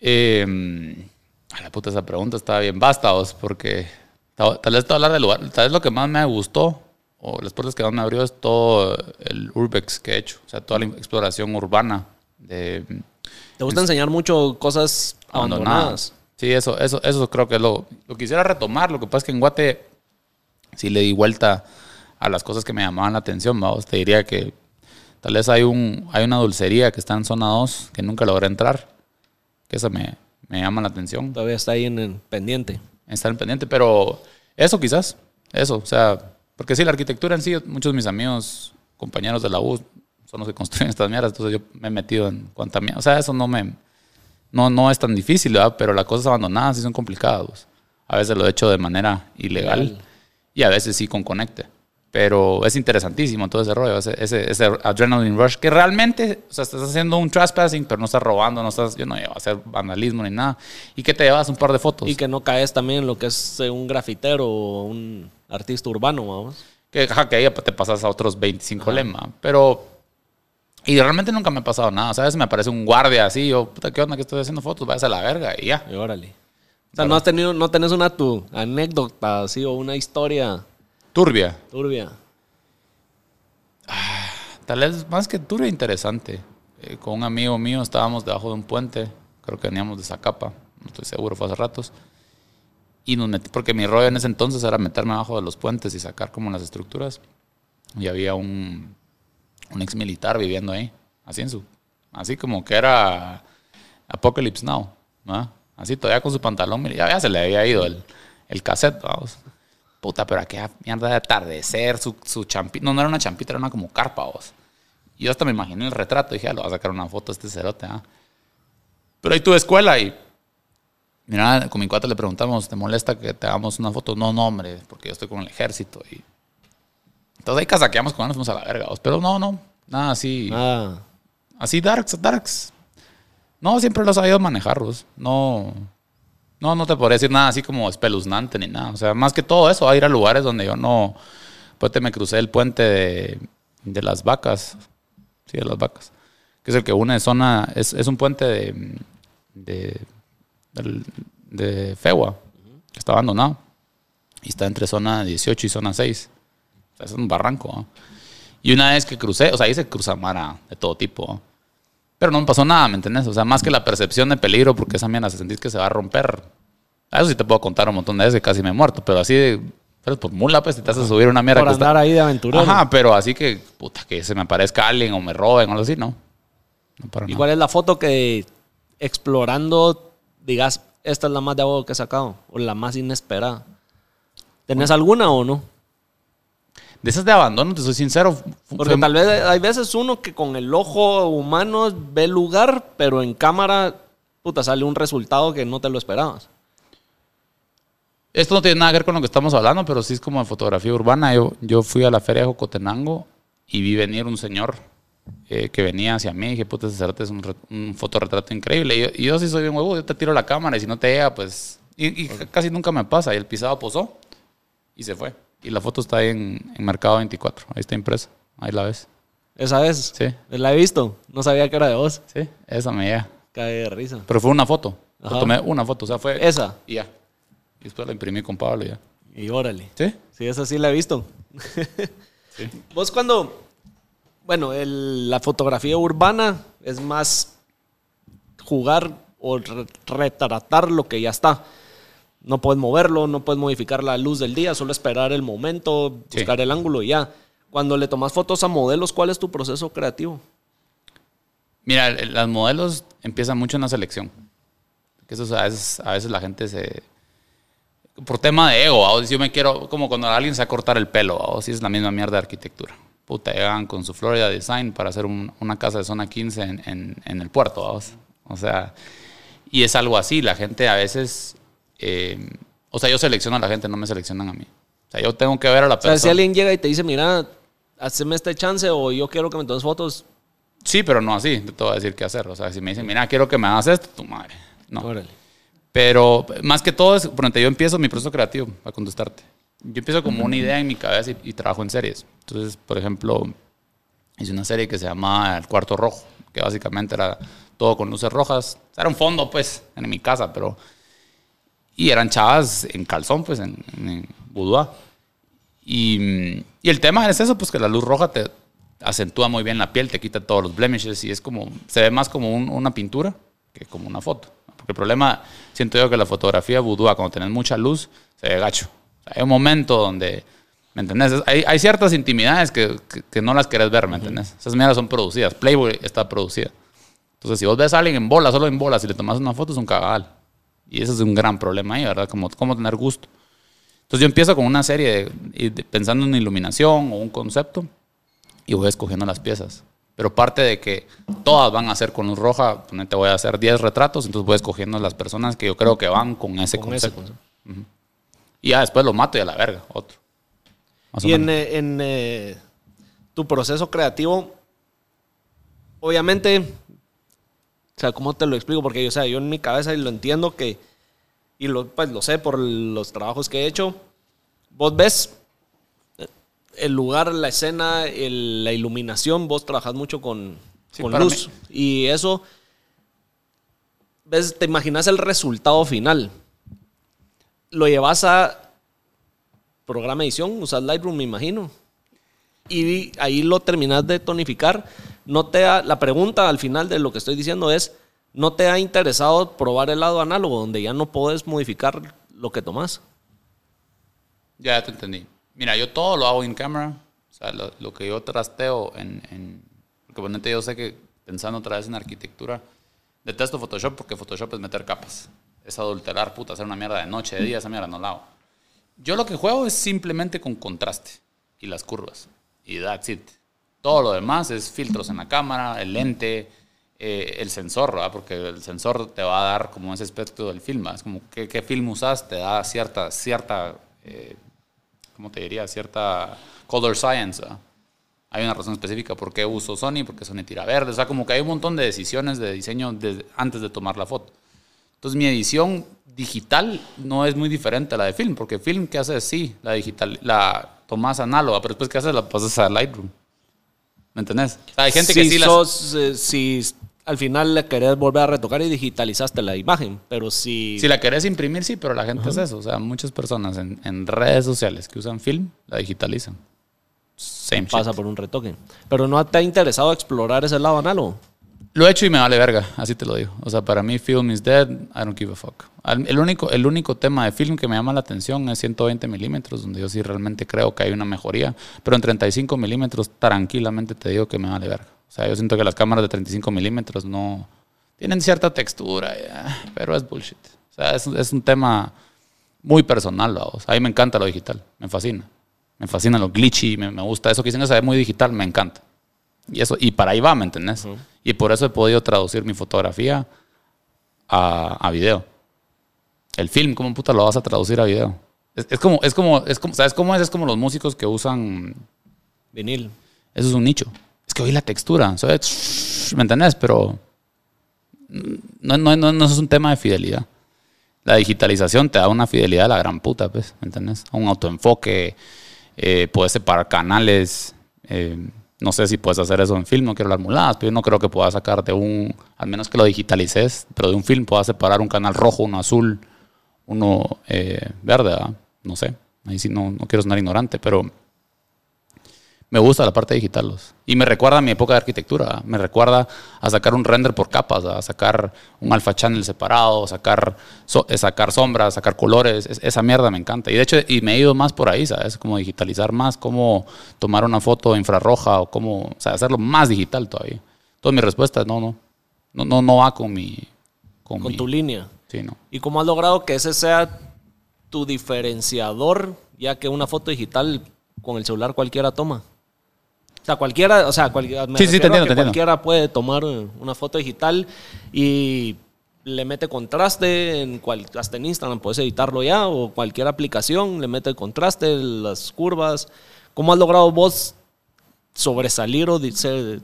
Eh, a la puta, esa pregunta estaba bien basta, vos, porque tal, vez te voy a hablar del lugar. Tal vez lo que más me gustó, o las puertas que me abrió, es todo el Urbex que he hecho. O sea, toda la exploración urbana de ¿Te gusta enseñar mucho cosas abandonadas? abandonadas. Sí, eso, eso, eso creo que es lo, lo quisiera retomar. Lo que pasa es que en Guate sí le di vuelta a las cosas que me llamaban la atención. Vamos, te diría que tal vez hay, un, hay una dulcería que está en zona 2 que nunca logré entrar, que esa me, me llama la atención. Todavía está ahí en el pendiente. Estar en pendiente, pero eso quizás, eso, o sea, porque sí, la arquitectura en sí, muchos de mis amigos, compañeros de la U, son los que construyen estas mierdas, entonces yo me he metido en cuanta mierda. O sea, eso no me. No, no es tan difícil, ¿verdad? Pero las cosas abandonadas sí son complicadas. pues. A veces lo he hecho de manera ilegal Ilegal. y a veces sí con conecte. Pero es interesantísimo todo ese rollo, ese, ese, ese adrenaline rush, que realmente, o sea, estás haciendo un trespassing, pero no estás robando, no estás, yo no llevo a hacer vandalismo ni nada. Y que te llevas un par de fotos. Y que no caes también en lo que es eh, un grafitero o un artista urbano, vamos. Que, ajá, que ahí te pasas a otros 25 lemas. Pero. Y realmente nunca me ha pasado nada. ¿Sabes? Me aparece un guardia así. Yo, puta, ¿qué onda que estoy haciendo fotos? Vayas a la verga y ya. Y órale. O sea, no has tenido, no tenés una tu anécdota así o una historia Turbia. turbia. Tal vez más que turbia, interesante. Eh, con un amigo mío estábamos debajo de un puente. Creo que veníamos de Zacapa. No estoy seguro, fue hace ratos. Y nos metí, porque mi rollo en ese entonces era meterme abajo de los puentes y sacar como las estructuras. Y había un, un ex militar viviendo ahí, así en su, así como que era Apocalypse Now, ¿no? Así todavía con su pantalón, ya, ya se le había ido el, el cassette, vamos. Puta, pero aquella mierda de atardecer, su, su champita, no, no era una champita, era una como carpa, vos. Y yo hasta me imaginé el retrato, dije, "Ah, lo voy a sacar una foto a este cerote, ¿ah?". Pero ahí tuve escuela y Mira, con mi cuate le preguntamos, ¿te molesta que te hagamos una foto? No, no, hombre, porque yo estoy con el ejército. Y... Entonces ahí casaqueamos con nos fuimos a la verga. Pero no, no, nada así. Ah, Así darks, darks. No, siempre los ha ido manejarlos. No, no, no te podría decir nada así como espeluznante ni nada. O sea, más que todo eso, a ir a lugares donde yo no... después me crucé el puente de, las vacas. Sí, de las vacas. Que es el que une zona. Es, un puente de. de, de Fegua, que está abandonado. Y está entre zona 18 y zona 6. O sea, es un barranco. Y una vez que crucé, o sea, ahí se cruza mara de todo tipo. Pero no me pasó nada, ¿me entendés? O sea, más que la percepción de peligro, porque esa mierda se sentís que se va a romper. A Eso sí te puedo contar un montón de veces, casi me he muerto, pero así de. Pero por mula, pues, si te haces subir una mierda Por que está- andar ahí de aventurero. Ajá, pero así que, puta, que se me aparezca alguien o me roben o algo así, no. No para ¿Y nada. cuál es la foto que explorando digas, esta es la más de abajo que he sacado? O la más inesperada. ¿Tenés alguna o no? De esas de abandono, te soy sincero. Porque tal vez hay veces uno que con el ojo humano ve el lugar, pero en cámara, puta, sale un resultado que no te lo esperabas. Esto no tiene nada que ver con lo que estamos hablando, pero sí es como de fotografía urbana. Yo, yo fui a la feria de Jocotenango y vi venir un señor eh, que venía hacia mí y dije, puta, ese es un, un fotorretrato increíble. Y yo, y yo sí soy bien huevo, yo te tiro la cámara y si no te llega, pues... Y, y casi nunca me pasa. Y el pisado posó y se fue. Y la foto está ahí en, en Mercado 24. Ahí está impresa. Ahí la ves. Esa vez. Sí. La he visto. No sabía que era de vos. Sí, esa me llega. Cae de risa. Pero fue una foto. Yo tomé una foto, o sea, fue... Esa. Y ya. Y después la imprimí con Pablo y ya. Y órale. ¿Sí? Sí, esa sí la he visto. Sí. Vos cuando, bueno, el- la fotografía urbana es más jugar o re- retratar lo que ya está. No puedes moverlo, no puedes modificar la luz del día, solo esperar el momento, Sí. buscar el ángulo y ya. Cuando le tomas fotos a modelos, ¿cuál es tu proceso creativo? Mira, las modelos empiezan mucho en la selección. Que eso a veces, a veces la gente se... Por tema de ego, ¿va? yo me quiero... Como cuando alguien se va a cortar el pelo, o si es la misma mierda de arquitectura. Puta, llegan con su Florida Design para hacer un- una casa de zona 15 en, en- en el puerto, ¿va? O sea... Y es algo así, la gente a veces... eh, o sea, yo selecciono a la gente, no me seleccionan a mí. O sea, yo tengo que ver a la O sea, persona. si alguien llega y te dice, mira, haceme este chance o yo quiero que me tomes fotos, Sí, pero no así, te voy a decir qué hacer. O sea, si me dicen, mira, quiero que me hagas esto, tu madre. No. órale. Pero más que todo, es, ejemplo, yo empiezo mi proceso creativo a contestarte. Yo empiezo como una idea en mi cabeza y, y trabajo en series. Entonces, por ejemplo, hice una serie que se llama El Cuarto Rojo, que básicamente era todo con luces rojas. O sea, era un fondo, pues, en mi casa, pero... Y eran chavas en calzón, pues, en, en boudoir. Y, y el tema es eso, pues, que la luz roja te acentúa muy bien la piel, te quita todos los blemishes y es como... Se ve más como un- una pintura que como una foto. Porque el problema, siento yo que la fotografía boudoir, cuando tenés mucha luz, se ve gacho. O sea, hay un momento donde, ¿me entendés? Hay, hay ciertas intimidades que, que- que no las querés ver, ¿me entendés? Esas mierdas son producidas. Playboy está producida. Entonces, si vos ves a alguien en bola, solo en bola, si le tomas una foto, es un cagadal. Y ese es un gran problema ahí, ¿verdad? Como cómo tener gusto. Entonces, yo empiezo con una serie de- de- pensando en iluminación o un concepto y voy escogiendo las piezas. Pero parte de que todas van a ser con luz roja, ponete, voy a hacer 10 retratos, entonces voy escogiendo las personas que yo creo que van con ese Con ese concepto. concepto. Y ya después lo mato y a la verga, otro. Más Y en, eh, en, eh, tu proceso creativo, obviamente, o sea, ¿cómo te lo explico? Porque o sea, yo en mi cabeza y lo entiendo que, y lo, pues, lo sé por los trabajos que he hecho, vos ves eh, el lugar, la escena, el- la iluminación, vos trabajas mucho con, Sí, con luz. Y eso, ves, te imaginas el resultado final. Lo llevas a programa edición, usas Lightroom, me imagino. Y ahí lo terminas de tonificar. No te ha- la pregunta al final de lo que estoy diciendo es, ¿no te ha interesado probar el lado análogo, donde ya no puedes modificar lo que tomas? Ya te entendí. Mira, yo todo lo hago en cámara. O sea, lo, lo que yo trasteo en, en... Porque ponente yo sé que pensando otra vez en arquitectura, detesto Photoshop porque Photoshop es meter capas. Es adulterar, puta, hacer una mierda de noche, de día, esa mierda no la hago. Yo lo que juego es simplemente con contraste y las curvas. Y that's it. Todo lo demás es filtros en la cámara, el lente, eh, el sensor, ¿verdad? Porque el sensor te va a dar como ese aspecto del film. ¿verdad? Es como qué, qué film usas, te da cierta, cierta eh, ¿cómo te diría? Cierta color science. ¿verdad? Hay una razón específica por qué uso Sony, porque Sony tira verde. O sea, como que hay un montón de decisiones de diseño antes de tomar la foto. Entonces, mi edición digital no es muy diferente a la de film, porque film que haces, sí, la digital, la tomás análoga, pero después que haces la pasas a Lightroom. ¿Me entendés? O sea, hay gente que si sí las- sos, eh, si al final le querés volver a retocar y digitalizaste la imagen, pero si... Si la querés imprimir, sí, pero la gente es eso. O sea, muchas personas en, en redes sociales que usan film la digitalizan. Same pasa shit. por un retoque. Pero no te ha interesado explorar ese lado análogo. Lo he hecho y me vale verga, así te lo digo. O sea, para mí film is dead, I don't give a fuck. El único, el único tema de film que me llama la atención es 120 milímetros, donde yo sí realmente creo que hay una mejoría. Pero en 35 milímetros, tranquilamente te digo que me vale verga. O sea, yo siento que las cámaras de 35 milímetros no... Tienen cierta textura, ya, pero es bullshit. O sea, es, es un tema muy personal, vamos. A mí me encanta lo digital, me fascina. Me fascina lo glitchy, me, gusta eso que dicen que se ve muy digital, me encanta. Y, eso, y para ahí va, ¿me entendés? Y por eso he podido traducir mi fotografía a, a video. El film, ¿cómo puta lo vas a traducir a video? Es, es como, es como, es como, ¿sabes cómo es? Es como los músicos que usan, Vinil. eso es un nicho. Es que oí la textura, ¿sabes? ¿Me entendés? Pero no, no, no, no es un tema de fidelidad. La digitalización te da una fidelidad a la gran puta, pues, ¿me entendés? Un autoenfoque, eh, puedes separar canales. eh, no sé si puedes hacer eso en film, no quiero hablar muladas, pero yo no creo que puedas sacar de un, al menos que lo digitalices, pero de un film puedas separar un canal rojo, uno azul, uno eh, verde, no sé. Ahí sí no, no quiero sonar ignorante, pero me gusta la parte digital. los- Y me recuerda a mi época de arquitectura. Me recuerda a sacar un render por capas, a sacar un alpha channel separado, sacar, so- eh, sacar sombras, sacar colores. Es- esa mierda me encanta. Y de hecho, y me he ido más por ahí, ¿sabes? Como digitalizar más, cómo tomar una foto infrarroja o cómo, o sea, hacerlo más digital todavía. Entonces mi respuesta es no, no. No, no, no va con mi... Con, Con mi- tu línea. Sí, no. ¿Y cómo has logrado que ese sea tu diferenciador, ya que una foto digital con el celular cualquiera toma? O sea, cualquiera, o sea, cualquiera, Sí, sí, te refiero a entiendo, que te entiendo. cualquiera puede tomar eh, una foto digital y le mete contraste, en cual, hasta en Instagram puedes editarlo ya, o cualquier aplicación le mete el contraste, las curvas. ¿Cómo has logrado vos sobresalir o ser,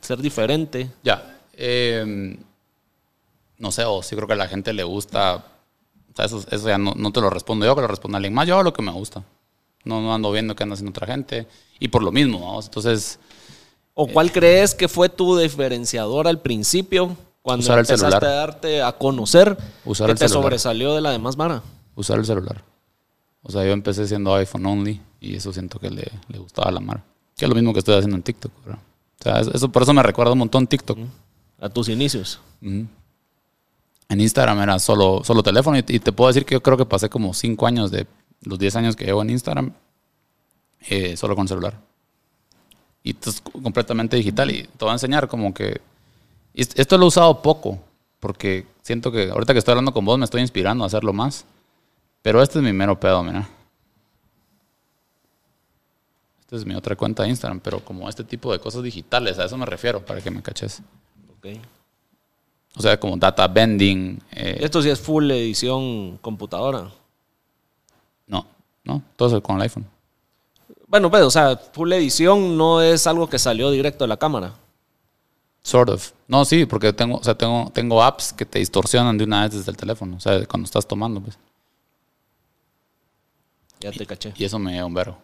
ser diferente? Ya. eh, no sé, o sí creo que a la gente le gusta. O sea, eso, eso ya no, no te lo respondo yo, que lo responda alguien más. Yo hago lo que me gusta. No, no ando viendo qué anda haciendo otra gente. Y por lo mismo, vamos. Entonces, ¿O cuál crees que fue tu diferenciador al principio cuando Usar el empezaste celular. a darte a conocer Usar que el te celular. sobresalió de la demás vara? usar el celular. O sea, yo empecé siendo iPhone only y eso siento que le, le gustaba a la mar. Que es lo mismo que estoy haciendo en TikTok, ¿verdad? O sea, eso, por eso me recuerda un montón TikTok. A tus inicios. En Instagram era solo, solo teléfono y, y te puedo decir que yo creo que pasé como 5 años de los 10 años que llevo en Instagram eh, solo con celular. Y esto es completamente digital y te voy a enseñar como que... Esto lo he usado poco porque siento que ahorita que estoy hablando con vos me estoy inspirando a hacerlo más. Pero este es mi mero pedo, mira. Esta es mi otra cuenta de Instagram, pero como este tipo de cosas digitales, a eso me refiero, para que me caches. Ok. O sea, como data bending. eh, Esto sí es full edición computadora. No, todo con el iPhone. Bueno, pues, o sea, full edición no es algo que salió directo de la cámara. Sort of. No, sí, porque tengo, o sea, tengo, tengo apps que te distorsionan de una vez desde el teléfono. O sea, cuando estás tomando, pues. Ya te caché. Y eso me lleva un verbo.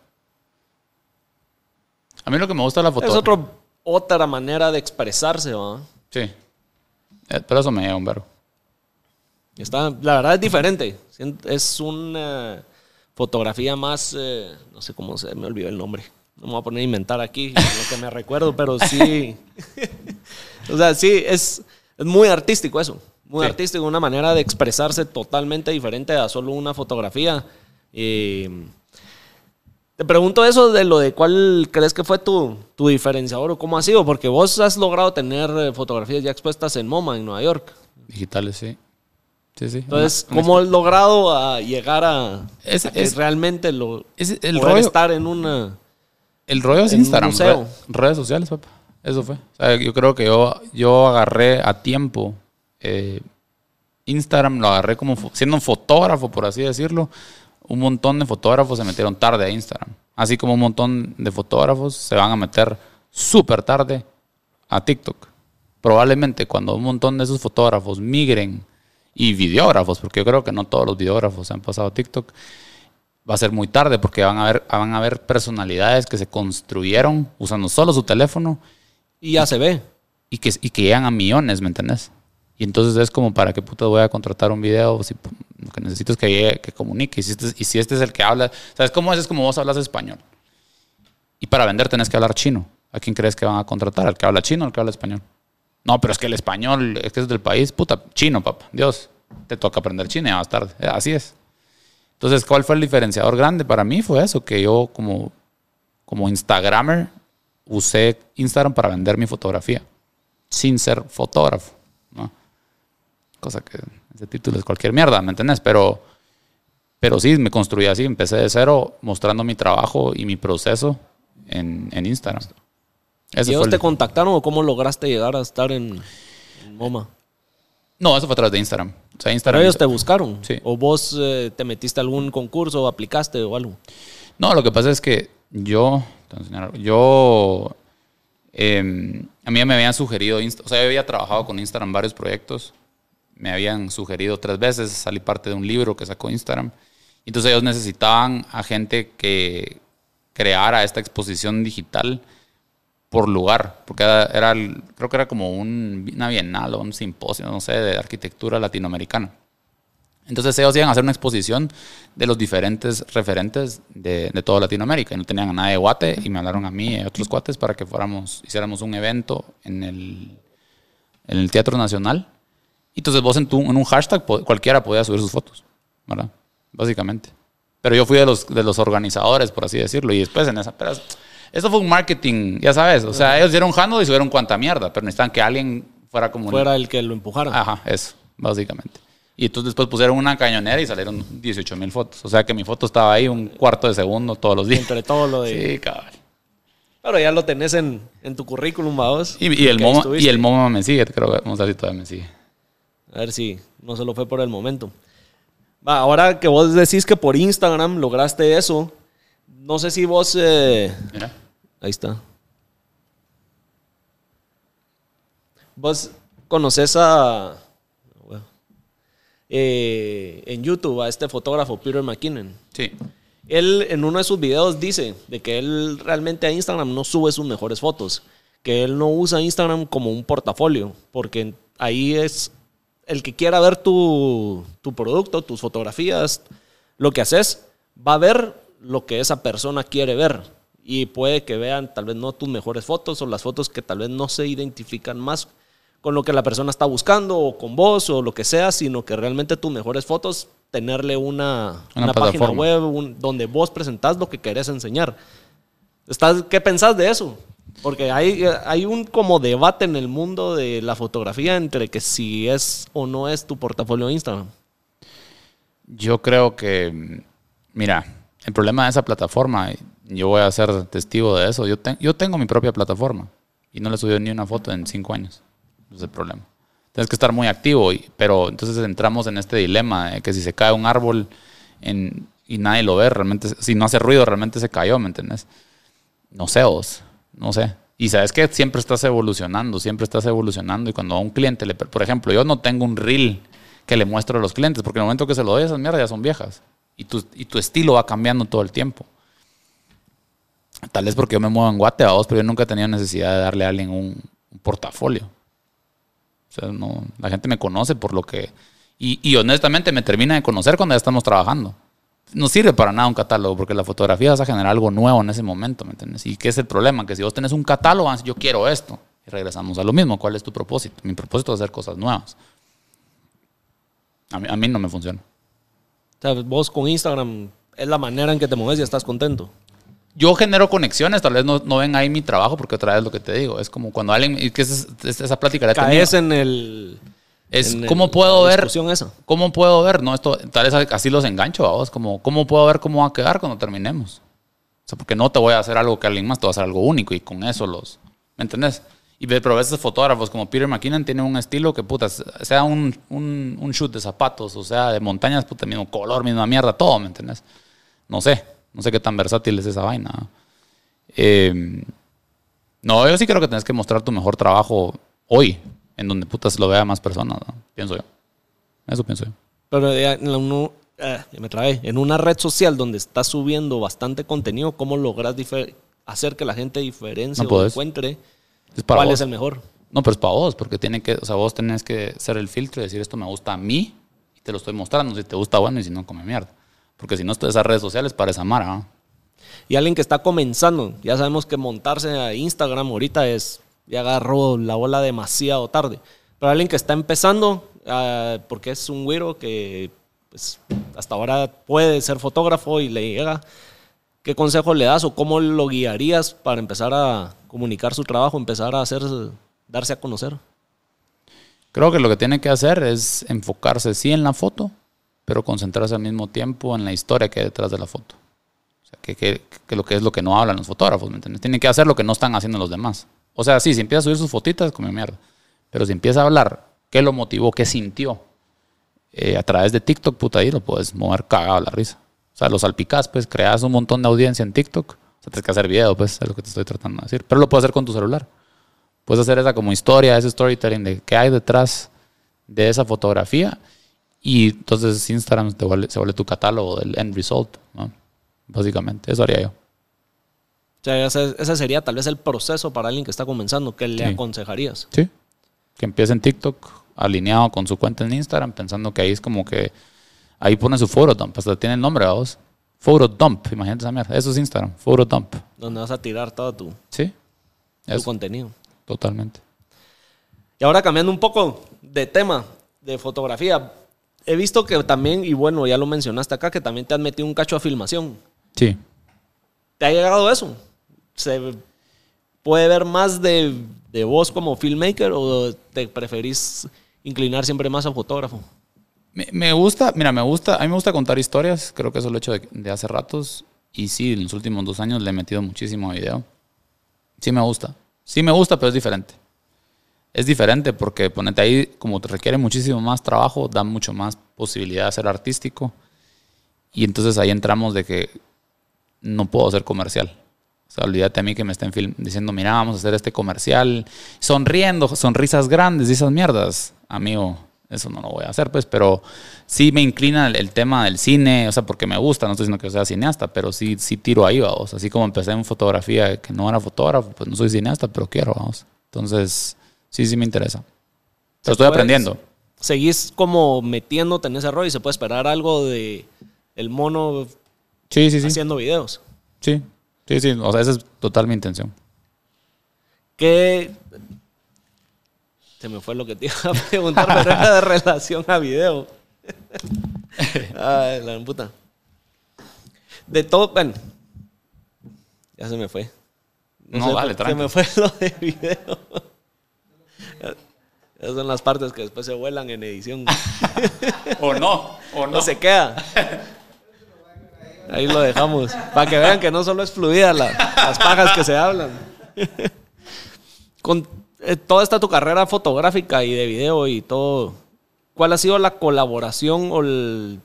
A mí lo que me gusta de la foto. Es otro, otra manera de expresarse, ¿va? Sí. Eh, Pero eso me lleva un verbo. Está, la verdad es diferente. Es una fotografía más, eh, no sé cómo se me olvidó el nombre. No me voy a poner a inventar aquí lo que me recuerdo, pero sí. o sea, sí, es, es muy artístico eso. Muy Sí. artístico, una manera de expresarse totalmente diferente a solo una fotografía. Y te pregunto eso de lo de cuál crees que fue tu, tu diferenciador o cómo ha sido, porque vos has logrado tener eh, fotografías ya expuestas en MoMA, en Nueva York. Digitales, sí. Sí, sí. Entonces, Una- una ¿cómo has logrado a llegar a, Es- a que es- realmente lo es el poder rollo- estar en una El rollo es Instagram, museo. re- redes sociales, papá. Eso fue. O sea, yo creo que yo, yo agarré a tiempo. eh, Instagram lo agarré como siendo un fotógrafo, por así decirlo. Un montón de fotógrafos se metieron tarde a Instagram. Así como un montón de fotógrafos se van a meter súper tarde a TikTok. Probablemente cuando un montón de esos fotógrafos migren y videógrafos, porque yo creo que no todos los videógrafos han pasado a TikTok. Va a ser muy tarde porque van a haber, van a haber personalidades que se construyeron usando solo su teléfono Y ya se ve. y que, y que llegan a millones, ¿me entendés? Y entonces es como, ¿para qué puta voy a contratar un video? Si lo que necesito es que, llegue- que comunique. Y si, este, y si este es el que habla, ¿sabes cómo es? Es como vos hablas español. Y para vender tenés que hablar chino. ¿A quién crees que van a contratar? ¿Al que habla chino o al que habla español? No, pero es que el español, es que es del país, puta, chino, papá. Dios, te toca aprender chino ya más tarde. Eh, Así es. Entonces, ¿cuál fue el diferenciador grande para mí? Fue eso, que yo como, como Instagramer usé Instagram para vender mi fotografía, sin ser fotógrafo, ¿no? Cosa que ese título es cualquier mierda, ¿me entendés? Pero, pero sí, me construí así, empecé de cero mostrando mi trabajo y mi proceso en, en Instagram. Ese ¿Y ellos el- te contactaron o cómo lograste llegar a estar en, en MoMA? No, eso fue a través de Instagram. O sea, Pero Instagram. ellos te buscaron. Sí. ¿O vos eh, te metiste a algún concurso, aplicaste o algo? No, lo que pasa es que yo, yo, eh, a mí me habían sugerido, o sea, yo había trabajado con Instagram varios proyectos, me habían sugerido tres veces, salí parte de un libro que sacó Instagram, entonces ellos necesitaban a gente que creara esta exposición digital por lugar, porque era, era creo que era como un, una bienal o un simposio, no sé, de arquitectura latinoamericana. Entonces ellos iban a hacer una exposición de los diferentes referentes de, de toda Latinoamérica. Y no tenían a nadie de Guate y me hablaron a mí y a otros cuates para que fuéramos, hiciéramos un evento en el, en el Teatro Nacional. Y entonces vos en, tu, en un hashtag cualquiera podía subir sus fotos, ¿verdad? Básicamente. Pero yo fui de los, de los organizadores, por así decirlo. Y después en esa... Pero eso fue un marketing, ya sabes. O sea, ellos dieron handle y subieron cuanta mierda. Pero necesitaban que alguien fuera como... un- Fuera el que lo empujara. Ajá, eso, básicamente. Y entonces después pusieron una cañonera y salieron 18 mil fotos. O sea que mi foto estaba ahí un cuarto de segundo todos los días. Entre todo lo de... Sí, cabal. Pero ya lo tenés en, en tu currículum, vos. Y, y el MoMA, y el MoMA me sigue, creo que vamos a ver si todavía me sigue. A ver si no se lo fue por el momento. Va, ahora que vos decís que por Instagram lograste eso, no sé si vos... eh, Mira. Ahí está. Vos conoces a... bueno, eh, en YouTube a este fotógrafo, Peter McKinnon. Sí. Él en uno de sus videos dice de que él realmente a Instagram no sube sus mejores fotos, que él no usa Instagram como un portafolio, porque ahí es el que quiera ver tu, tu producto, tus fotografías, lo que haces, va a ver lo que esa persona quiere ver. Y puede que vean tal vez no tus mejores fotos o las fotos que tal vez no se identifican más con lo que la persona está buscando o con vos o lo que sea, sino que realmente tus mejores fotos, tenerle una, Una una página web un- donde vos presentás lo que querés enseñar. ¿Estás, ¿Qué pensás de eso? Porque hay, hay un como debate en el mundo de la fotografía entre que si es o no es tu portafolio de Instagram. Yo creo que, mira, el problema de esa plataforma, yo voy a ser testigo de eso. Yo, ten- yo tengo mi propia plataforma y no le he subido ni una foto en cinco años. Ese es el problema. Tienes que estar muy activo, pero entonces entramos en este dilema de que si se cae un árbol y nadie lo ve, realmente, si no hace ruido, realmente se cayó, ¿me entiendes? No sé vos, no sé. Y sabes que siempre estás evolucionando, siempre estás evolucionando. Y cuando a un cliente le, por ejemplo, yo no tengo un reel que le muestro a los clientes, porque en el momento que se lo doy, esas mierdas ya son viejas. Y tu, y tu estilo va cambiando todo el tiempo. Tal vez porque yo me muevo en Guate, vos, pero yo nunca he tenido necesidad de darle a alguien un, portafolio. La gente me conoce por lo que... Y, y honestamente me termina de conocer cuando ya estamos trabajando. No sirve para nada un catálogo, porque la fotografía vas a generar algo nuevo en ese momento, ¿me entiendes? ¿Y qué es el problema? Que si vos tenés un catálogo, a decir, yo quiero esto. Y regresamos a lo mismo. ¿Cuál es tu propósito? Mi propósito es hacer cosas nuevas. A mí, a mí no me funciona. O sea, vos con Instagram es la manera en que te mueves y estás contento. Yo genero conexiones, tal vez no, no ven ahí mi trabajo, porque otra vez lo que te digo, es como cuando alguien, y que es, es- esa plática la. Caes en el... Es en el- cómo puedo la ver, esa. cómo puedo ver, no, esto, tal vez así los engancho a vos, como, cómo puedo ver cómo va a quedar cuando terminemos. O sea, porque no te voy a hacer algo que alguien más, te va a hacer algo único y con eso los, ¿me entendés? Y pero a veces fotógrafos como Peter McKinnon tienen un estilo que, puta, sea un, un, un shoot de zapatos, o sea, de montañas, puta, mismo color, misma mierda, todo, ¿me entendés? No sé, no sé qué tan versátil es esa vaina. ¿no? Eh, no, yo sí creo que tenés que mostrar tu mejor trabajo hoy, en donde putas lo vea más personas, ¿no? pienso yo. Eso pienso yo. Pero ya uno- ya me trabé. en una red social donde estás subiendo bastante contenido, ¿cómo logras hacer que la gente diferencie No o encuentre Es para cuál vos. es el mejor? No, pero es para vos, porque tiene que, o sea, vos tenés que ser el filtro y decir esto me gusta a mí y te lo estoy mostrando. Si te gusta, bueno, y si no, come mierda. Porque si no, esas redes sociales para esa mara. ¿no? Y alguien que está comenzando, ya sabemos que montarse a Instagram ahorita es, ya agarró la bola demasiado tarde. Pero alguien que está empezando, ah, porque es un güiro que pues, hasta ahora puede ser fotógrafo y le llega, ¿qué consejo le das o cómo lo guiarías para empezar a comunicar su trabajo, empezar a hacer, darse a conocer? Creo que lo que tiene que hacer es enfocarse sí en la foto, pero concentrarse al mismo tiempo en la historia que hay detrás de la foto. O sea, que, lo que es lo que no hablan los fotógrafos, ¿me entiendes? Tienen que hacer lo que no están haciendo los demás. O sea, sí, si empieza a subir sus fotitas, come mierda. Pero si empieza a hablar qué lo motivó, qué sintió, eh, a través de TikTok, puta, ahí lo puedes mover cagado a la risa. O sea, lo salpicás, pues, creas un montón de audiencia en TikTok. O sea, tienes que hacer video, pues, es lo que te estoy tratando de decir. Pero lo puedes hacer con tu celular. Puedes hacer esa como historia, ese storytelling de qué hay detrás de esa fotografía. Y entonces Instagram te vuelve- se vuelve tu catálogo del end result, ¿no? Básicamente, eso haría yo. O sea, ese, ese sería tal vez el proceso para alguien que está comenzando. ¿Qué le Sí. aconsejarías? Sí. Que empiece en TikTok, alineado con su cuenta en Instagram, pensando que ahí es como que ahí pone su photodump, hasta tiene el nombre, vamos. Photodump, imagínate esa mierda. Eso es Instagram, photodump. Donde vas a tirar todo tu, Sí. tu Eso, contenido. totalmente. Y ahora cambiando un poco de tema, de fotografía. He visto que también, y bueno, ya lo mencionaste acá, que también te has metido un cacho a filmación. Sí. ¿Te ha llegado eso? ¿Se puede ver más de, de vos como filmmaker o te preferís inclinar siempre más a fotógrafo? Me, me gusta, mira, me gusta, a mí me gusta contar historias, creo que eso lo he hecho de, de hace ratos. Y sí, en los últimos dos años le he metido muchísimo video. Sí me gusta. Sí me gusta, pero es diferente. Es diferente porque ponete ahí, como te requiere muchísimo más trabajo, da mucho más posibilidad de ser artístico. Y entonces ahí entramos de que no puedo ser comercial. O sea, olvídate a mí que me estén film- diciendo, mira, vamos a hacer este comercial, sonriendo, sonrisas grandes y esas mierdas. Amigo, eso no lo voy a hacer, pues, pero sí me inclina el, el tema del cine, o sea, porque me gusta, no estoy diciendo que yo sea cineasta, pero sí, sí tiro ahí, vamos. Así como empecé en fotografía, que no era fotógrafo, pues no soy cineasta, pero quiero, vamos. Entonces, sí, sí me interesa. Lo estoy aprendiendo. Seguís como metiéndote en ese rol y se puede esperar algo de el mono Sí, sí, sí. haciendo videos. Sí, sí, sí. O sea, esa es total mi intención. ¿Qué? Se me fue lo que te iba a preguntar, pero era de relación a video. Ay, la puta. De todo, bueno. Ya se me fue. No, dale, Se tranqui. me fue lo de video. Esas son las partes que después se vuelan en edición. O no, o No se queda. Ahí lo dejamos. Para que vean que no solo es fluida la- las pajas que se hablan. Con toda esta tu carrera fotográfica y de video y todo, ¿cuál ha sido la colaboración o el-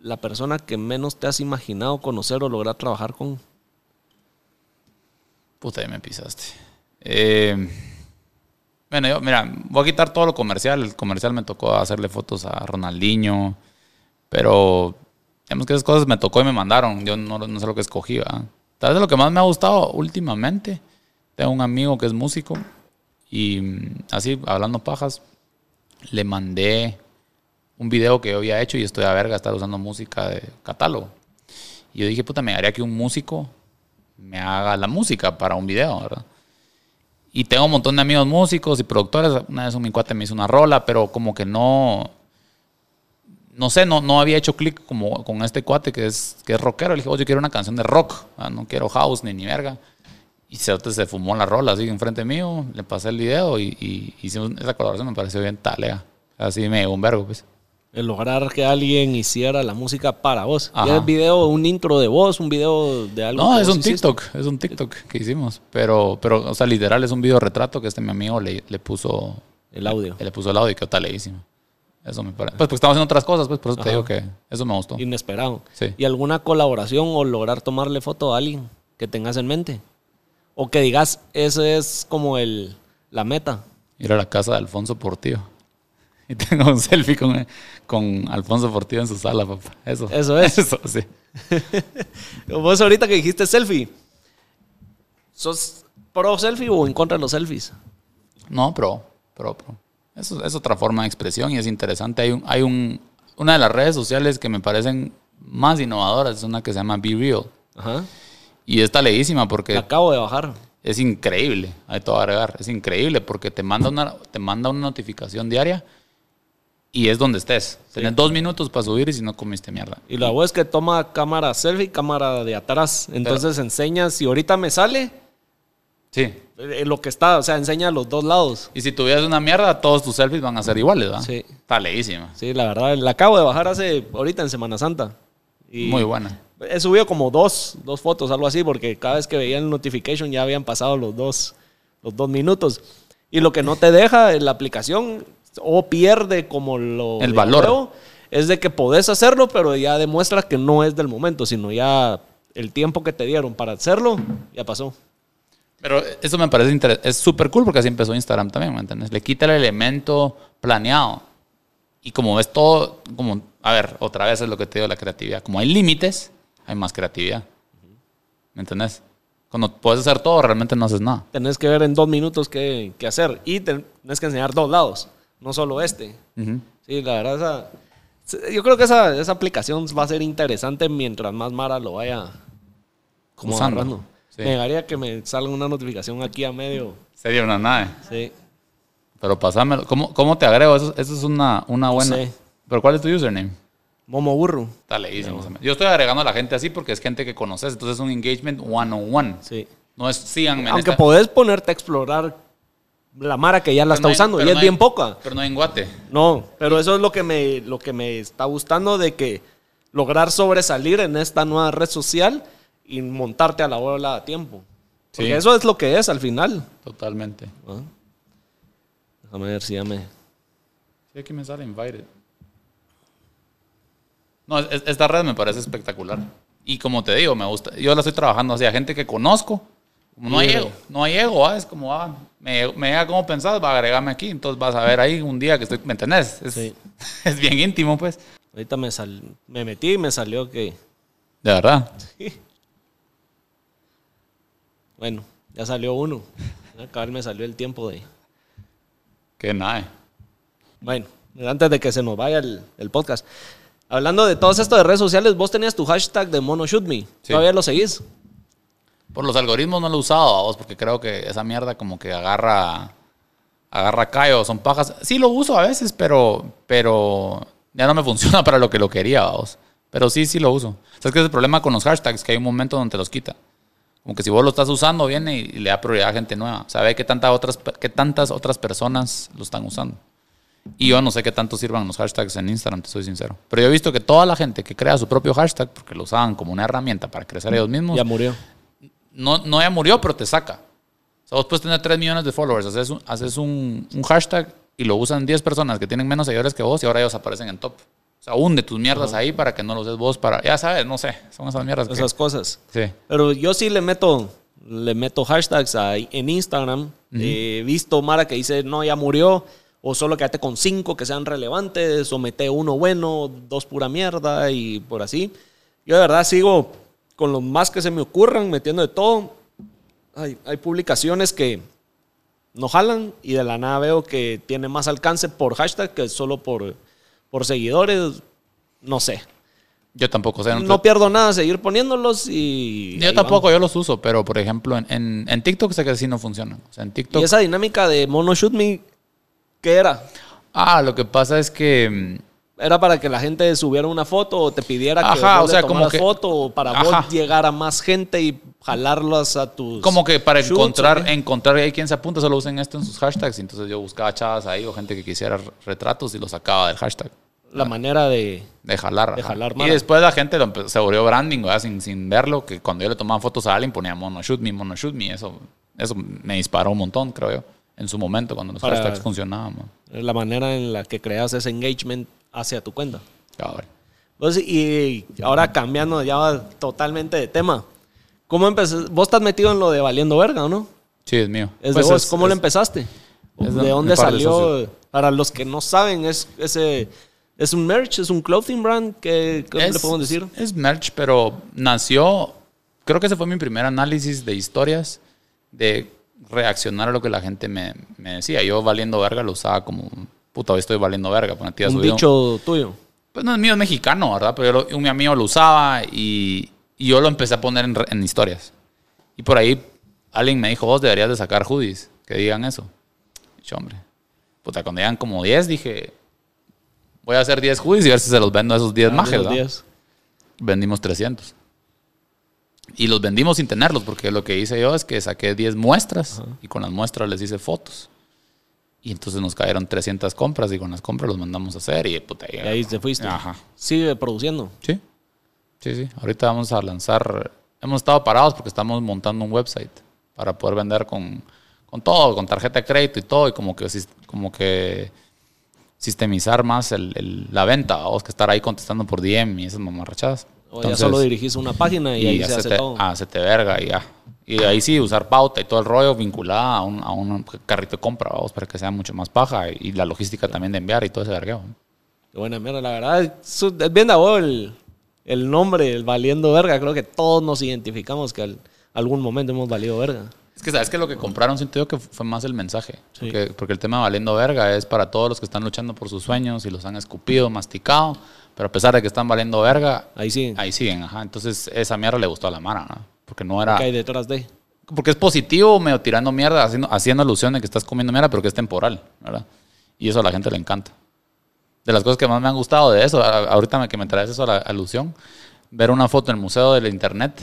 la persona que menos te has imaginado conocer o lograr trabajar con? Puta, ya me pisaste. Eh, bueno, yo, mira, voy a quitar todo lo comercial. El comercial me tocó hacerle fotos a Ronaldinho, pero digamos que esas cosas me tocó y me mandaron. Yo no, no sé lo que escogí. ¿verdad? Tal vez lo que más me ha gustado últimamente, tengo un amigo que es músico y así, hablando pajas, le mandé un video que yo había hecho y estoy a verga estar usando música de catálogo. Y yo dije, puta, me haría que un músico me haga la música para un video, ¿verdad? Y tengo un montón de amigos músicos y productores. Una vez un mi cuate me hizo una rola, pero como que no. No sé, no, no había hecho clic como con este cuate que es, que es rockero. Le dije, oye, yo quiero una canción de rock, no quiero house ni ni verga. Y se, se fumó la rola así enfrente mío, le pasé el video y, y hicimos esa colaboración, me pareció bien talega. Así me un vergo, pues. El lograr que alguien hiciera la música para vos. ¿Y Ajá. el video, un intro de voz, un video de algo? No, que es vos un hiciste? TikTok, es un TikTok que hicimos. Pero, pero, o sea, literal es un video retrato que este mi amigo le, le puso El audio. le puso el audio y quedó taleísimo. Eso me parece. Pues porque estamos haciendo otras cosas, pues por eso te digo que eso me gustó. Inesperado. Sí. ¿Y alguna colaboración o lograr tomarle foto a alguien que tengas en mente? O que digas, ese es como el, la meta. Ir a la casa de Alfonso Portillo. Y tengo un selfie con, con Alfonso Portillo en su sala, papá. Eso. Eso es. Eso, sí. Vos ahorita que dijiste selfie, ¿sos pro selfie o en contra de los selfies? No, pro, pro, pro. Eso es otra forma de expresión y es interesante. Hay, un, hay un, una de las redes sociales que me parecen más innovadoras, es una que se llama Be Real. Ajá. Y está leísima porque La acabo de bajar. es increíble, hay todo agregar, es increíble porque te manda una, te manda una notificación diaria y es donde estés. Tienes dos minutos para subir y si no comiste mierda. Y la web es que toma cámara selfie, cámara de atrás. Entonces enseña, si ahorita me sale, Sí. eh, lo que está, o sea, enseña los dos lados. Y si tuvieras una mierda, todos tus selfies van a ser iguales, ¿verdad? Sí. Está leísima. Sí, la verdad, la acabo de bajar hace, ahorita en Semana Santa. Y Muy buena. He subido como dos, dos fotos, algo así, porque cada vez que veía el notification ya habían pasado los dos, los dos minutos. Y lo que no te deja en la aplicación, o pierde como lo... El valor. nuevo, es de que podés hacerlo, pero ya demuestra que no es del momento, sino ya el tiempo que te dieron para hacerlo, ya pasó. Pero eso me parece. Es súper cool porque así empezó Instagram también, ¿me entiendes? Le quita el elemento planeado. Y como ves todo, como, a ver, otra vez es lo que te digo, la creatividad. Como hay límites, hay más creatividad. ¿Me entiendes? Cuando puedes hacer todo, realmente no haces nada. Tenés que ver en dos minutos qué, qué hacer. Y tenés que enseñar dos lados, no solo este. Ujú. Sí, la verdad, esa, yo creo que esa, esa aplicación va a ser interesante mientras más Mara lo vaya como Usando. agarrando. Sí. Me llegaría que me salga una notificación aquí a medio. Sería una nave. Sí. Pero pasámelo. ¿Cómo, cómo te agrego? Eso, eso es una, una buena. sé. ¿Pero cuál es tu username? Momo Burro. Está leísimo. Yo estoy agregando a la gente así porque es gente que conoces. Entonces es un engagement one-on-one. Sí. No es síganme. Aunque esta- podés ponerte a explorar la Mara que ya la Pero está no hay- usando y es hay- bien poca. Pero no en Guate. No, pero eso es lo que me, lo que me está gustando de que lograr sobresalir en esta nueva red social y montarte a la bola a tiempo. Porque Sí. eso es lo que es al final. Totalmente. Ah. Déjame ver si ya me... Sí, aquí me sale invited. No, es- es- esta red me parece espectacular. Y como te digo, me gusta. Yo la estoy trabajando hacia gente que conozco. No hay ego, no hay ego, ah, es como, ah, me, me llega como pensás, va a agregarme aquí. Entonces vas a ver ahí un día que estoy, ¿me entendés? Es, Sí. es bien íntimo, pues. Ahorita me, sal, me metí y me salió que... De verdad. Bueno, ya salió uno. Acá me salió el tiempo de... Que nada. Bueno, antes de que se nos vaya el, el podcast. Hablando de todo esto de redes sociales, vos tenías tu hashtag de MonoShootMe. Sí. ¿Todavía lo seguís? Por los algoritmos no lo he usado a vos, porque creo que esa mierda como que agarra, agarra callo, son pajas. Sí lo uso a veces, pero, pero ya no me funciona para lo que lo quería, vos. Pero sí, sí lo uso. ¿Sabes qué es el problema con los hashtags? Que hay un momento donde te los quita. Como que si vos lo estás usando, viene y, le da prioridad a gente nueva. Sabe qué, tanta otras, qué tantas otras personas lo están usando. Y yo no sé qué tanto sirvan los hashtags en Instagram, te soy sincero. Pero yo he visto que toda la gente que crea su propio hashtag, porque lo usaban como una herramienta para crecer ellos mismos, Ya murió. no, no ya murió, pero te saca. O sea, vos puedes tener 3 millones de followers, haces un, haces un, un hashtag y lo usan 10 personas que tienen menos seguidores que vos y ahora ellos aparecen en top. O sea, hunde tus mierdas ahí para que no los des vos para... Ya sabes, no sé, son esas mierdas que... Esas cosas. Sí. Pero yo sí le meto, le meto hashtags ahí en Instagram. He visto Mara que dice, no, ya murió. O solo quédate con cinco que sean relevantes. O mete uno bueno, dos pura mierda y por así. Yo de verdad sigo con los más que se me ocurran, metiendo de todo. Hay, hay publicaciones que no jalan y de la nada veo que tiene más alcance por hashtag que solo por, por seguidores. No sé. Yo tampoco sé. No pierdo nada seguir poniéndolos y... yo tampoco, yo los uso, pero por ejemplo en, en, en TikTok sé que sí no funcionan. O sea, en. TikTok... Y esa dinámica de Mono Shoot Me, ¿qué era? Ah, lo que pasa es que... mm, ¿Era para que la gente subiera una foto o te pidiera que Ajá, vos o sea, le como tomaras que- foto o para Ajá. vos llegar a más gente y jalarlos a tus... Como que para shoots, encontrar, ¿o qué? encontrar hay quien se apunta, solo usen esto en sus hashtags. Y entonces yo buscaba chavas ahí o gente que quisiera retratos y los sacaba del hashtag. La manera de... De jalar. De jalar y después la gente lo se volvió branding, ¿verdad? Sin, sin verlo, que cuando yo le tomaba fotos a alguien ponía mono shoot me, mono shoot me. Eso, eso me disparó un montón, creo yo. En su momento, cuando los Para- hashtags funcionaban. man. La manera en la que creas ese engagement hacia tu cuenta. Cabrón. Entonces, y ahora cambiando ya totalmente de tema. ¿Cómo empezaste? Vos estás metido en lo de valiendo verga, ¿o no? Sí, es mío. Es Pues de vos. es- ¿Cómo lo es- empezaste? Es ¿De dónde de salió? socios. Para los que no saben, es ese es un merch, es un clothing brand que ¿cómo le podemos decir? Es merch, pero nació, creo que ese fue mi primer análisis de historias, de reaccionar a lo que la gente me, me decía. Yo valiendo verga lo usaba como, puta, hoy estoy valiendo verga. tía Un subió- dicho tuyo. Pues no es mío, es mexicano, ¿verdad? Pero yo un amigo lo usaba y, y yo lo empecé a poner en, en historias. Y por ahí alguien me dijo, vos deberías de sacar hoodies que digan eso. Yo, hombre, puta, cuando llegan como 10 dije, voy a hacer 10 hoodies y a ver si se los vendo a esos 10 majes, Buenos ¿verdad? vendimos 300. Y los vendimos sin tenerlos, porque lo que hice yo es que saqué 10 muestras y con las muestras les hice fotos. Y entonces nos cayeron 300 compras y con las compras los mandamos a hacer y puta, Y ahí te fuiste. Ajá. Sigue produciendo. Sí, sí, sí. Ahorita vamos a lanzar, hemos estado parados porque estamos montando un website para poder vender con, con todo, con tarjeta de crédito y todo, y como que, como que sistemizar más el- el- la venta, vamos que estar ahí contestando por DM y esas mamarrachadas. O ya solo dirigís una página y, ahí se hace hacete- todo. hacete verga y ya. Y ahí sí, usar pauta y todo el rollo vinculada a un, a un carrito de compra, vamos, para que sea mucho más paja y, y la logística también de enviar y todo ese vergueo. Qué buena mierda, la verdad. Es, bien vos el, el nombre, el valiendo verga. Creo que todos nos identificamos que al, algún momento hemos valido verga. Es que sabes que lo que compraron siento yo que fue más el mensaje. Sí. Porque, porque el tema de valiendo verga es para todos los que están luchando por sus sueños y los han escupido, masticado. Pero a pesar de que están valiendo verga, Ahí sí. ahí siguen. Ajá. Entonces esa mierda le gustó a la Mara, ¿no? Porque no era. ¿Qué hay detrás de? Porque es positivo, medio tirando mierda, haciendo, haciendo alusión de que estás comiendo mierda, pero que es temporal, ¿verdad? Y eso a la gente le encanta. De las cosas que más me han gustado de eso, ahorita me- que me traes eso a la alusión, ver una foto en el Museo del Internet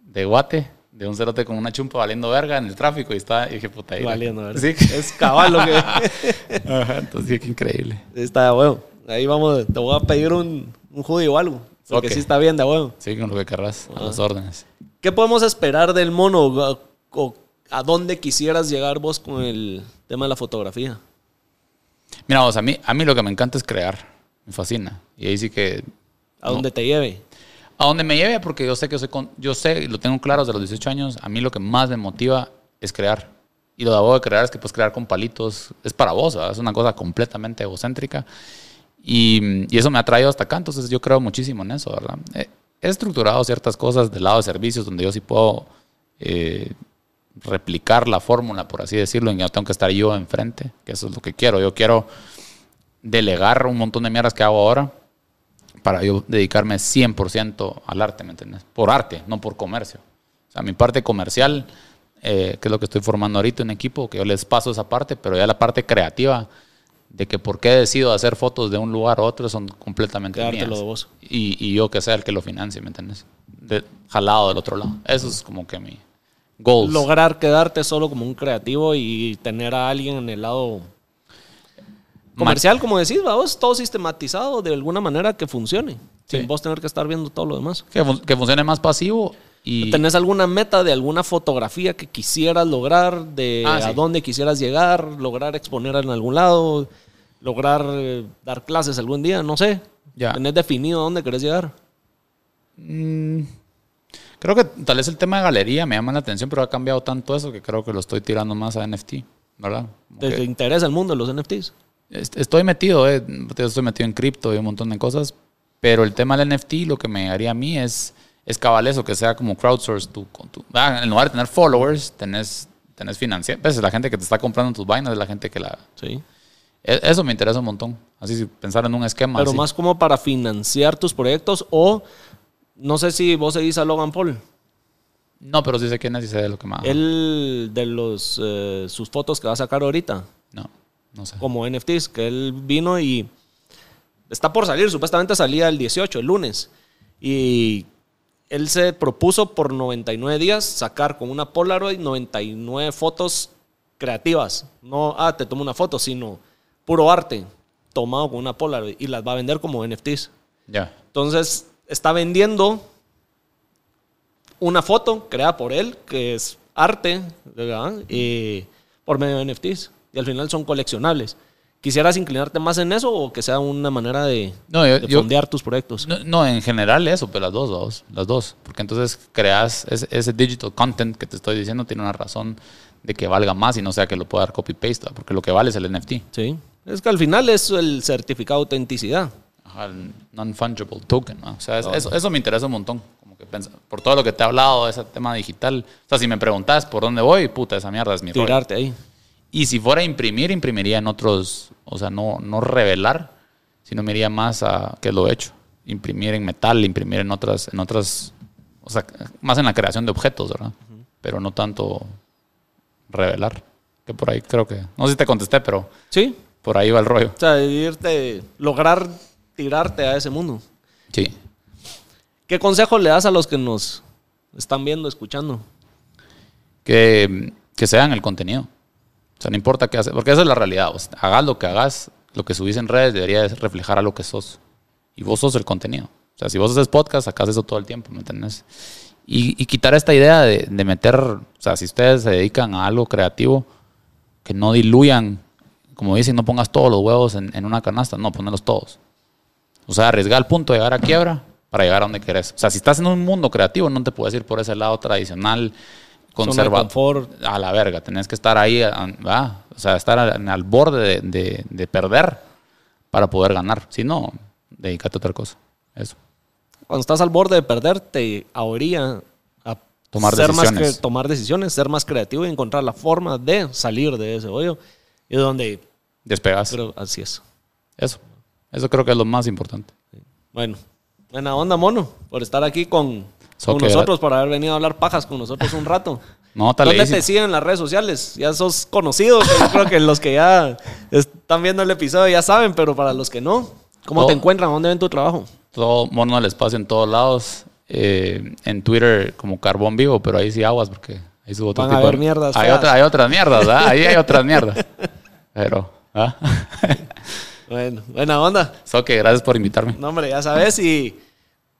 de Guate, de un cerote con una chumpa valiendo verga en el tráfico y está, y dije, puta, ahí. Valiendo verga. Sí. Es cabal lo que. Ajá, entonces, qué increíble. está bueno. Ahí vamos. Te voy a pedir un, un hoodie o algo. Porque Ok. sí está bien de bueno. Sí, con lo que querrás, a las órdenes. ¿Qué podemos esperar del mono? O- ¿A dónde quisieras llegar vos con el tema de la fotografía? Mira, vos, a mí, a mí lo que me encanta es crear, me fascina. Y ahí sí que ¿A dónde te lleve? A donde me lleve, porque yo sé que soy con, yo sé, y lo tengo claro desde los 18 años, a mí lo que más me motiva es crear. Y lo de de crear es que puedes crear con palitos, es para vos, ¿verdad? es una cosa completamente egocéntrica. Y, y eso me ha traído hasta acá, entonces yo creo muchísimo en eso, ¿verdad? He, he estructurado ciertas cosas del lado de servicios donde yo sí puedo eh, replicar la fórmula, por así decirlo, y no tengo que estar yo enfrente, que eso es lo que quiero. Yo quiero delegar un montón de mierdas que hago ahora para yo dedicarme 100% al arte, ¿me entiendes? Por arte, no por comercio. O sea, mi parte comercial, eh, que es lo que estoy formando ahorita, un equipo, que yo les paso esa parte, pero ya la parte creativa, de que por qué decido hacer fotos de un lugar a otro, son completamente mías. de vos. Y, y yo que sea el que lo financie, ¿me entiendes? De, jalado del otro lado. Eso es como que mi goals. Lograr quedarte solo como un creativo y tener a alguien en el lado comercial, como decís, vamos, todo sistematizado de alguna manera que funcione. Sí. Sin vos tener que estar viendo todo lo demás. Que, fun- que funcione más pasivo y... ¿Tenés alguna meta de alguna fotografía que quisieras lograr? ¿De Ah, a dónde quisieras llegar? ¿Lograr exponer en algún lado? ¿Lograr eh, dar clases algún día? No sé. Ya. ¿Tenés definido a dónde querés llegar? Mm, creo que tal vez el tema de galería me llama la atención, pero ha cambiado tanto eso que creo que lo estoy tirando más a NFT, ¿verdad? Como ¿Te, que te interesa el mundo de los NFTs? Est- estoy metido, eh, estoy metido en cripto y un montón de cosas, pero el tema del NFT lo que me haría a mí es, es cabal eso, que sea como crowdsource tu- ah, en lugar de tener followers, tenés, tenés financiar, pues la gente que te está comprando tus vainas es la gente que la... Sí. e- Eso me interesa un montón, así pensar en un esquema. Pero así. más como para financiar tus proyectos o no sé si vos seguís a Logan Paul. No, pero sí sé quién es y sé de lo que más... Él de los eh, sus fotos que va a sacar ahorita No, no sé. como NFTs, que él vino y está por salir, supuestamente salía el 18, el lunes. Y él se propuso por 99 días sacar con una Polaroid 99 fotos creativas. No, ah, te tomo una foto, sino puro arte tomado con una Polaroid y las va a vender como NFTs. Ya. Entonces, está vendiendo una foto creada por él, que es arte, ¿verdad? Y por medio de NFTs. Y al final son coleccionables. ¿Quisieras inclinarte más en eso o que sea una manera de, No, yo- de yo- fondear tus proyectos? No, no, en general eso, pero las dos, dos, las dos. Porque entonces creas ese, ese digital content que te estoy diciendo, tiene una razón de que valga más y no sea que lo pueda dar copy-paste, porque lo que vale es el NFT. Sí. Es que al final es el certificado de autenticidad. Ajá, el non-fungible token. ¿no? O sea, es- eso, eso me interesa un montón. Como que pensa- por todo lo que te he hablado de ese tema digital. O sea, si me preguntas por dónde voy, puta, esa mierda es mi rollo. Tirarte ahí. Y si fuera a imprimir, imprimiría en otros, o sea, no, no revelar, sino me iría más a que lo he hecho. Imprimir en metal, imprimir en otras, en otras, o sea, más en la creación de objetos, ¿verdad? Pero no tanto revelar. Que por ahí creo que, no sé si te contesté, pero Sí. por ahí va el rollo. O sea, irte, lograr tirarte a ese mundo. Sí. ¿Qué consejo le das a los que nos están viendo, escuchando? que, que sean el contenido. O sea, no importa qué haces, porque esa es la realidad. hagas lo que hagas, lo que subís en redes debería de reflejar a lo que sos. Y vos sos el contenido. O sea, si vos haces podcast, sacas eso todo el tiempo, ¿me entiendes? Y, quitar esta idea de, meter, o sea, si ustedes se dedican a algo creativo, que no diluyan, como dicen, no pongas todos los huevos en, una canasta, no, ponerlos todos. O sea, arriesgar al punto de llegar a quiebra para llegar a donde querés. O sea, si estás en un mundo creativo, no te puedes ir por ese lado tradicional, conservador. A la verga, tenés que estar ahí, a- ¿va? o sea, estar al, al borde de, de- de perder para poder ganar. Si no, dedícate a otra cosa. Eso. Cuando estás al borde de perder, te ahorilla a Tomar ser más decisiones. que tomar decisiones, ser más creativo y encontrar la forma de salir de ese hoyo. Y donde Despegas. creo, así es. Eso. Eso creo que es lo más importante. Bueno, buena onda, mono, por estar aquí con, So con nosotros, por haber venido a hablar pajas con nosotros un rato. No, tal ¿Dónde vez. te siguen en las redes sociales? Ya sos conocido, yo creo que los que ya están viendo el episodio ya saben, pero para los que no, ¿cómo te encuentran? ¿Dónde ven tu trabajo? Todo mono del espacio en todos lados. Eh, en Twitter como Carbón Vivo, pero ahí sí aguas porque ahí subo otro Van a tipo haber mierdas Hay, otra- hay otras mierdas, ¿ah? Ahí hay otras mierdas. Pero, ¿ah? Bueno, buena onda. So que gracias por invitarme. No, hombre, ya sabes. Y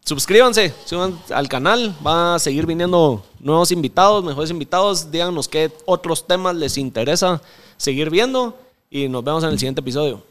suscríbanse, suban al canal, va a seguir viniendo nuevos invitados, mejores invitados, díganos qué otros temas les interesa seguir viendo y nos vemos en el siguiente episodio.